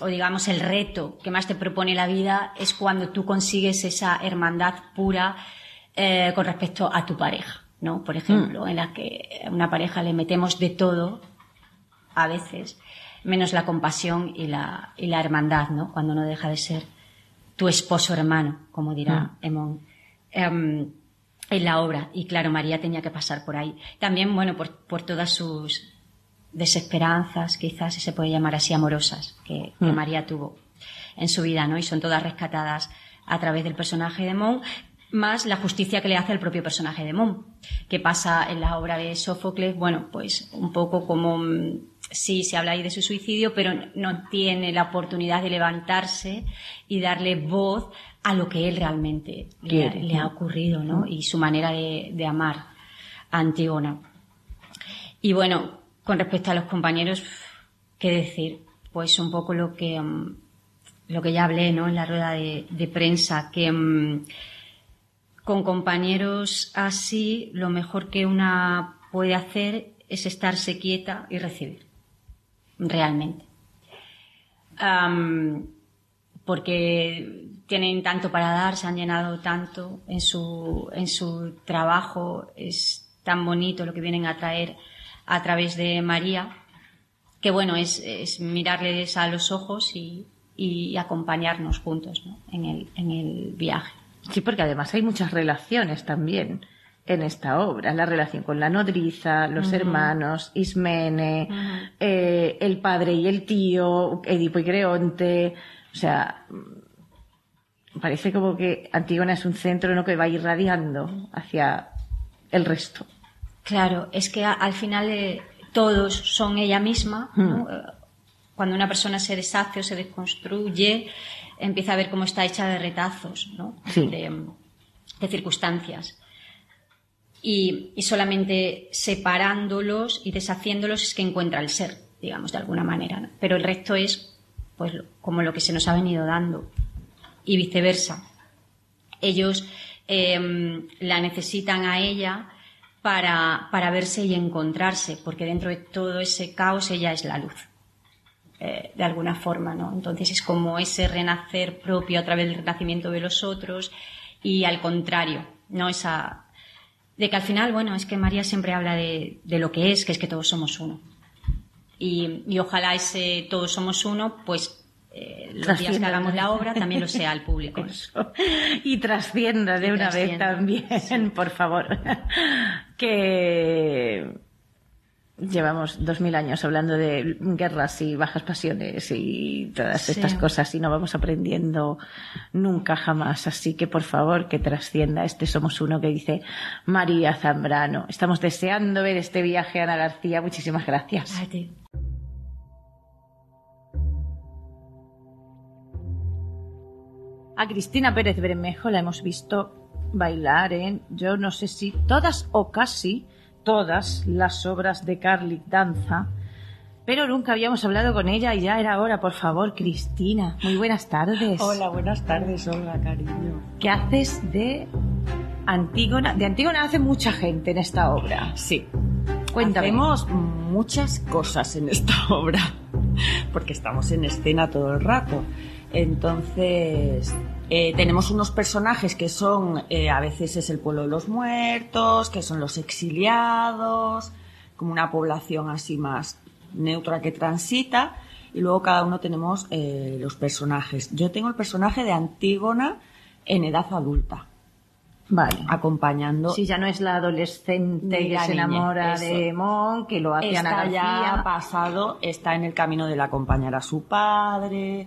Speaker 20: o digamos el reto que más te propone la vida es cuando tú consigues esa hermandad pura eh, con respecto a tu pareja, ¿no? Por ejemplo, en la que a una pareja le metemos de todo, a veces, menos la compasión y la, y la hermandad, ¿no? Cuando no deja de ser tu esposo hermano, como dirá Emón. Em, en la obra. Y claro, María tenía que pasar por ahí. También, bueno, por, por todas sus desesperanzas, quizás se puede llamar así, amorosas, que, que
Speaker 5: Mm.
Speaker 20: María tuvo en su vida, ¿no? Y son todas rescatadas a través del personaje de Mon, más la justicia que le hace el propio personaje de Mon, que pasa en la obra de Sófocles, bueno, pues un poco como mm, sí se habla ahí de su suicidio, pero no tiene la oportunidad de levantarse y darle voz a lo que él realmente le, ha ocurrido, ¿no? Y su manera de, de amar a Antígona. Y bueno, con respecto a los compañeros, ¿qué decir? Pues un poco lo que, mm, lo que ya hablé, ¿no? En la rueda de, de prensa, que mm, con compañeros así, lo mejor que una puede hacer es estarse quieta y recibir. Realmente. Porque tienen tanto para dar, se han llenado tanto en su, en su trabajo, es tan bonito lo que vienen a traer a través de María, que bueno, es, es mirarles a los ojos y, y acompañarnos juntos ¿no? en, el, en el viaje.
Speaker 5: Sí, porque además hay muchas relaciones también en esta obra. La relación con la nodriza, los hermanos, Ismene, eh, el padre y el tío, Edipo y Creonte. O sea, mm, parece como que Antígona es un centro ¿no? que va irradiando hacia el resto.
Speaker 20: Claro, es que a- al final eh, todos son ella misma. ¿no? Eh, Cuando una persona se deshace o se desconstruye, empieza a ver cómo está hecha de retazos, ¿no?
Speaker 5: Sí.
Speaker 20: de, de circunstancias. Y, y solamente separándolos y deshaciéndolos es que encuentra el ser, digamos, de alguna manera. ¿no? Pero el resto es pues como lo que se nos ha venido dando. Y viceversa. Ellos eh, la necesitan a ella para, para verse y encontrarse, porque dentro de todo ese caos ella es la luz, eh, de alguna forma, ¿no? Entonces es como ese renacer propio a través del renacimiento de los otros y al contrario, ¿no? Esa, de que al final, bueno, es que María siempre habla de, de lo que es, que es que todos somos uno. Y, y ojalá ese todos somos uno, pues eh, los días que hagamos la obra también lo sea al público.
Speaker 5: y trascienda de
Speaker 20: Y
Speaker 5: una
Speaker 20: trascienda,
Speaker 5: vez también, por favor. que llevamos dos mil años hablando de guerras y bajas pasiones y todas
Speaker 20: Sí.
Speaker 5: estas cosas y no vamos aprendiendo nunca jamás. Así que por favor que trascienda este Somos Uno que dice María Zambrano. Estamos deseando ver este viaje, Ana García. Muchísimas gracias.
Speaker 20: A ti.
Speaker 5: A Cristina Pérez Bermejo la hemos visto bailar en, yo no sé si todas o casi todas las obras de Carlic Danza, pero nunca habíamos hablado con ella y ya era hora, por favor, Cristina. Muy buenas tardes.
Speaker 21: Hola, buenas tardes, Olga, cariño.
Speaker 5: ¿Qué haces de Antígona? De Antígona hace mucha gente en esta obra.
Speaker 21: Sí.
Speaker 5: Cuéntame.
Speaker 21: Hacemos muchas cosas en esta obra, porque estamos en escena todo el rato. Entonces, eh, tenemos unos personajes que son, eh, a veces es el pueblo de los muertos, que son los exiliados, como una población así más neutra que transita, y luego cada uno tenemos eh, los personajes. Yo tengo el personaje de Antígona en edad adulta.
Speaker 5: Vale.
Speaker 21: Acompañando.
Speaker 5: Si ya no es la adolescente que
Speaker 21: la
Speaker 5: se enamora
Speaker 21: eso.
Speaker 5: de Mon, que lo hace Ana
Speaker 21: Está ya pasado, está en el camino de acompañar a su padre,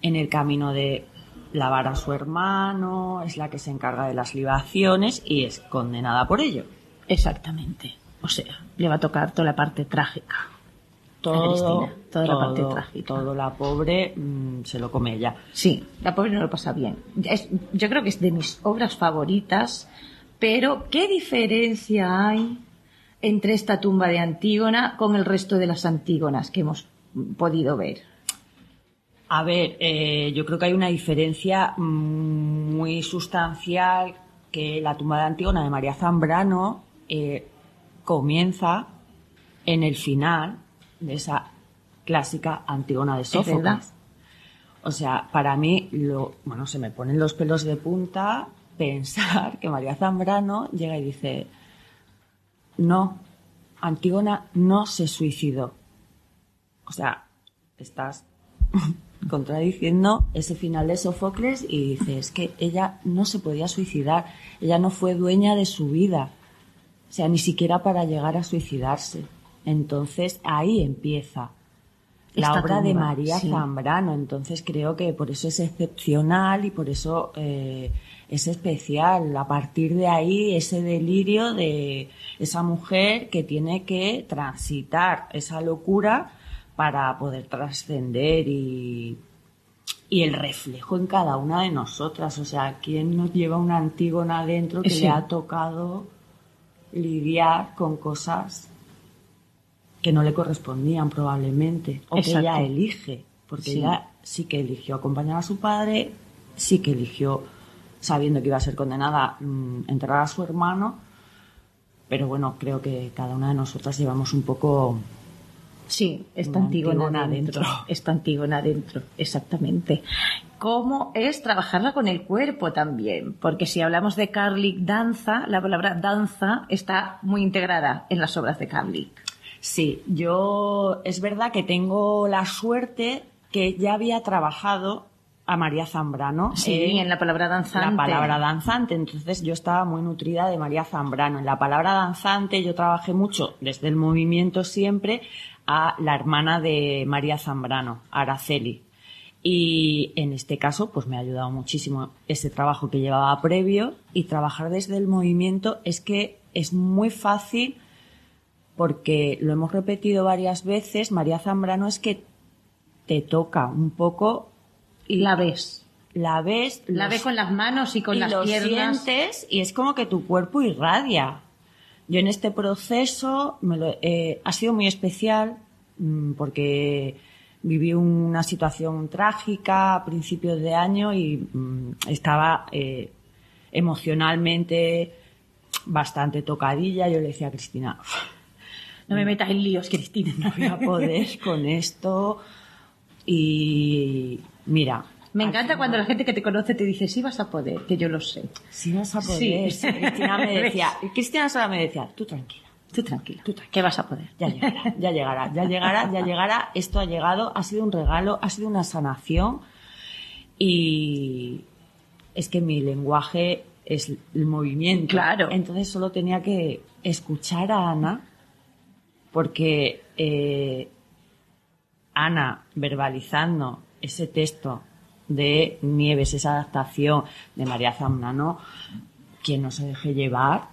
Speaker 21: en el camino de lavar a su hermano, es la que se encarga de las libaciones y es condenada por ello.
Speaker 5: Exactamente. O sea, le va a tocar toda la parte trágica.
Speaker 21: Todo,
Speaker 5: toda la parte
Speaker 21: todo-
Speaker 5: trágica.
Speaker 21: todo la pobre mm, se lo come ella.
Speaker 5: Sí, la pobre no lo pasa bien. Es- yo creo que es de mis obras favoritas, pero ¿qué diferencia hay entre esta tumba de Antígona con el resto de las Antígonas que hemos podido ver?
Speaker 21: A ver, eh, yo creo que hay una diferencia mm, muy sustancial que la tumba de Antígona de María Zambrano eh, comienza en el final de esa clásica Antígona de. Sófocles. O sea, para mí, lo, bueno, se me ponen los pelos de punta pensar que María Zambrano llega y dice, no, Antígona no se suicidó. O sea, estás contradiciendo ese final de Sófocles y dices que ella no se podía suicidar, ella no fue dueña de su vida, o sea, ni siquiera para llegar a suicidarse. Entonces ahí empieza la
Speaker 5: Esta
Speaker 21: obra de María
Speaker 5: sí.
Speaker 21: Zambrano. Entonces creo que por eso es excepcional y por eso eh, es especial. A partir de ahí, ese delirio de esa mujer que tiene que transitar esa locura para poder trascender y, y el reflejo en cada una de nosotras. O sea, ¿quién nos lleva una Antígona adentro que
Speaker 5: Sí.
Speaker 21: le ha tocado lidiar con cosas que no le correspondían probablemente o
Speaker 5: Exacto.
Speaker 21: que ella elige porque
Speaker 5: Sí.
Speaker 21: ella sí que eligió acompañar a su padre sí que eligió sabiendo que iba a ser condenada mm, enterrar a su hermano pero bueno creo que cada una de nosotras llevamos un poco
Speaker 5: Sí, está Antígona
Speaker 21: Antígona
Speaker 5: dentro.
Speaker 21: dentro.
Speaker 5: Está Antígona dentro, exactamente. ¿Cómo es trabajarla con el cuerpo también? Porque si hablamos de Carlick danza, la palabra danza está muy integrada en las obras de Carlick.
Speaker 21: Sí, yo es verdad que tengo la suerte que ya había trabajado a María Zambrano.
Speaker 5: Sí, en la palabra danzante.
Speaker 21: La palabra danzante. Entonces yo estaba muy nutrida de María Zambrano. En la palabra danzante yo trabajé mucho desde el movimiento siempre a la hermana de María Zambrano, Araceli. Y en este caso, pues me ha ayudado muchísimo ese trabajo que llevaba previo y trabajar desde el movimiento es que es muy fácil porque lo hemos repetido varias veces, María Zambrano es que te toca un poco y
Speaker 5: la ves.
Speaker 21: La ves,
Speaker 5: La
Speaker 21: los-
Speaker 5: ve con las manos y con
Speaker 21: y
Speaker 5: las piernas.
Speaker 21: sientes y es como que tu cuerpo irradia. Yo en este proceso me lo- eh, ha sido muy especial mm, porque viví una situación trágica a principios de año y mm, estaba eh, emocionalmente bastante tocadilla. Yo le decía a Cristina,
Speaker 5: No me metas en líos, Cristina.
Speaker 21: no voy a poder con esto. Y mira,
Speaker 5: Me encanta cuando la gente que te conoce te dice, sí vas a poder, que yo lo sé.
Speaker 21: Sí vas a poder. Sí, Cristina me decía, Cristina me decía, tú tranquila.
Speaker 5: Tú tranquila, tú tranquila, que vas a poder.
Speaker 21: Ya llegará, ya llegará, ya llegará, ya llegará. Esto ha llegado, ha sido un regalo, ha sido una sanación. Y es que mi lenguaje es el movimiento.
Speaker 5: Claro.
Speaker 21: Entonces solo tenía que escuchar a Ana, porque eh, Ana verbalizando ese texto de Nieves, esa adaptación de María Zambrano, quien no se deje llevar,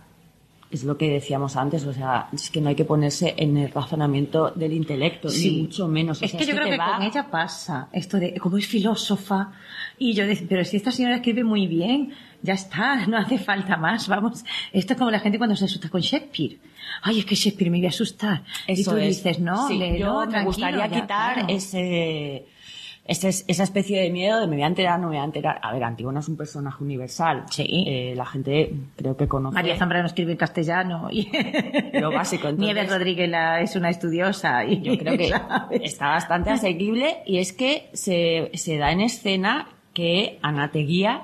Speaker 21: es lo que decíamos antes, o sea, es que no hay que ponerse en el razonamiento del intelecto,
Speaker 5: Sí.
Speaker 21: ni mucho menos. O
Speaker 5: Es
Speaker 21: sea,
Speaker 5: que yo creo que
Speaker 21: va-
Speaker 5: con ella pasa esto de como es filósofa y yo decía, pero si esta señora escribe muy bien, ya está, no hace falta más, vamos. Esto es como la gente cuando se asusta con Shakespeare. Ay, es que Shakespeare me voy a asustar. y tú
Speaker 21: es.
Speaker 5: dices, no,
Speaker 21: Sí, yo me gustaría
Speaker 5: ya,
Speaker 21: quitar
Speaker 5: claro.
Speaker 21: ese, ese- esa especie de miedo de me voy a enterar, no me voy a enterar. A ver, Antígona es un personaje universal. Sí. la gente creo que conoce.
Speaker 5: María Zambrano escribe en castellano y
Speaker 21: Lo básico, entonces-
Speaker 5: Nieves Rodríguez la- es una estudiosa y
Speaker 21: Yo creo que
Speaker 5: ¿sabes?
Speaker 21: está bastante asequible y es que se, se da en escena que Ana te guía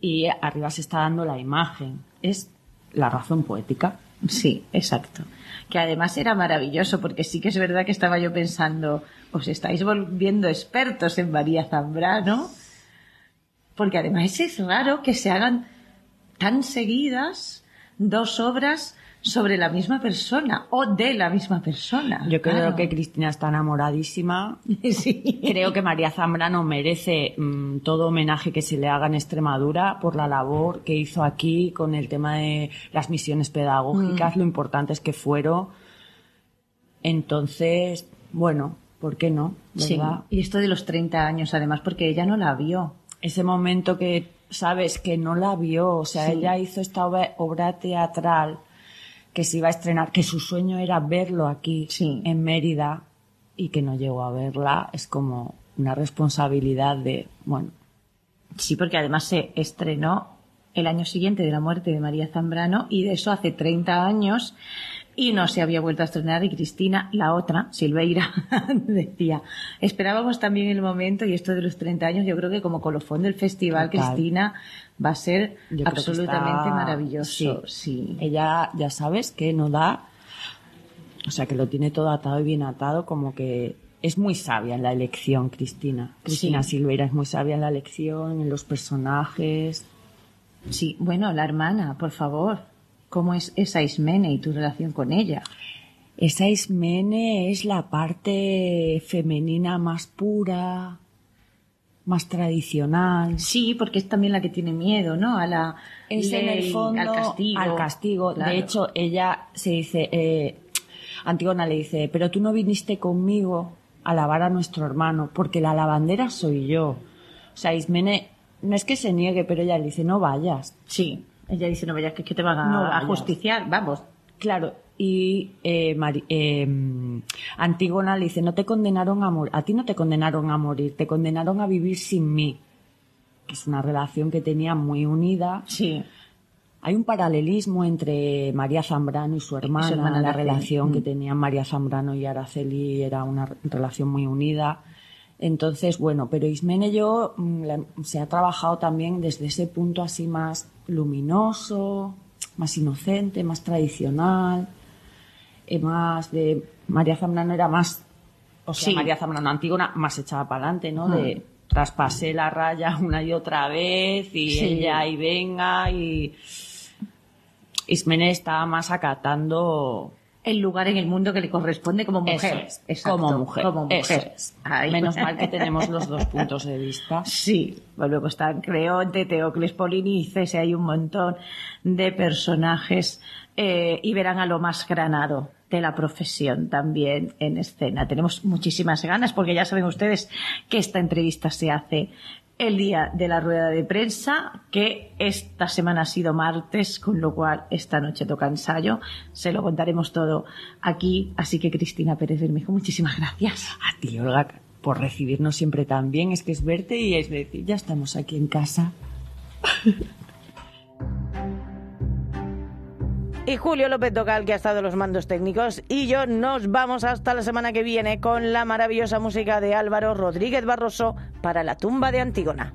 Speaker 21: y arriba se está dando la imagen. Es la razón poética.
Speaker 5: Sí, exacto. Que además era maravilloso, porque sí que es verdad que estaba yo pensando, os estáis volviendo expertos en María Zambrano, porque además es raro que se hagan tan seguidas dos obras sobre la misma persona o de la misma persona.
Speaker 21: Yo creo
Speaker 5: Claro.
Speaker 21: que Cristina está enamoradísima. Creo que María Zambrano merece mm, todo homenaje que se le haga en Extremadura por la labor que hizo aquí con el tema de las misiones pedagógicas,
Speaker 5: Mm.
Speaker 21: lo importantes que fueron. Entonces, bueno, ¿por qué no?
Speaker 5: Sí, y esto de los 30 años además, porque ella no la vio.
Speaker 21: Ese momento que sabes que no la vio, o sea,
Speaker 5: Sí.
Speaker 21: ella hizo esta obra, obra teatral que se iba a estrenar, que su sueño era verlo aquí en Mérida y que no llegó a verla, es como una responsabilidad de, bueno,
Speaker 5: Sí, porque además se estrenó el año siguiente de la muerte de María Zambrano y de eso hace 30 años y no se había vuelto a estrenar y Cristina, la otra, Silveira, decía, esperábamos también el momento y esto de los 30 años, yo creo que como colofón del festival,
Speaker 21: Total.
Speaker 5: Cristina va a ser
Speaker 21: Yo
Speaker 5: absolutamente
Speaker 21: está-
Speaker 5: maravilloso.
Speaker 21: Sí. Ella, ya sabes, que no da, o sea, que lo tiene todo atado y bien atado, como que es muy sabia en la elección, Cristina. Cristina
Speaker 5: Sí.
Speaker 21: Silveira es muy sabia en la elección, en los personajes.
Speaker 5: Sí, bueno, la hermana, por favor, ¿cómo es esa Ismene y tu relación con ella?
Speaker 21: Esa Ismene es la parte femenina más pura, más tradicional.
Speaker 5: Sí, porque es también la que tiene miedo, ¿no? A la
Speaker 21: es en
Speaker 5: ley,
Speaker 21: el fondo
Speaker 5: al castigo.
Speaker 21: al castigo.
Speaker 5: Claro.
Speaker 21: De hecho, ella se dice, eh, Antígona le dice, pero tú no viniste conmigo a lavar a nuestro hermano, porque la lavandera soy yo. O sea, Ismene, no es que se niegue, pero ella le dice, no vayas.
Speaker 5: Sí, ella dice, no vayas, que es que te van a,
Speaker 21: No
Speaker 5: a justiciar, vamos.
Speaker 21: Claro, y eh, Mari- eh, Antígona le dice, no te condenaron a morir, a ti no te condenaron a morir, te condenaron a vivir sin mí. Que es una relación que tenía muy unida.
Speaker 5: Sí.
Speaker 21: Hay un paralelismo entre María Zambrano y su hermana,
Speaker 5: hermana
Speaker 21: la
Speaker 5: Araceli.
Speaker 21: relación que
Speaker 5: Mm.
Speaker 21: tenían María Zambrano y Araceli era una re- relación muy unida. Entonces, bueno, pero Ismene yo mm, la- se ha trabajado también desde ese punto así más luminoso, más inocente, más tradicional, eh, más de María Zambrano era más, o sea,
Speaker 5: Sí.
Speaker 21: María Zambrano Antígona más echada para adelante, ¿no? De traspasé la raya una y otra vez y
Speaker 5: Sí.
Speaker 21: ella y venga y Ismene estaba más acatando
Speaker 5: El lugar en el mundo que le corresponde como mujer.
Speaker 21: Eso es, como mujer.
Speaker 5: Como mujer.
Speaker 21: eso es.
Speaker 5: Ahí.
Speaker 21: Menos mal que tenemos los dos puntos de vista.
Speaker 5: Sí, pues luego están Creonte, Teocles Polinices, y hay un montón de personajes eh, y verán a lo más granado de la profesión también en escena. Tenemos muchísimas ganas porque ya saben ustedes que esta entrevista se hace el día de la rueda de prensa, que esta semana ha sido martes, con lo cual esta noche toca ensayo. Se lo contaremos todo aquí. Así que Cristina Pérez Bermejo, muchísimas gracias.
Speaker 21: A ti, Olga, por recibirnos siempre tan bien. Es que es verte y es decir, ya estamos aquí en casa.
Speaker 5: Y Julio López Docal, que ha estado en los mandos técnicos, y yo nos vamos hasta la semana que viene con la maravillosa música de Álvaro Rodríguez Barroso para la tumba de Antígona.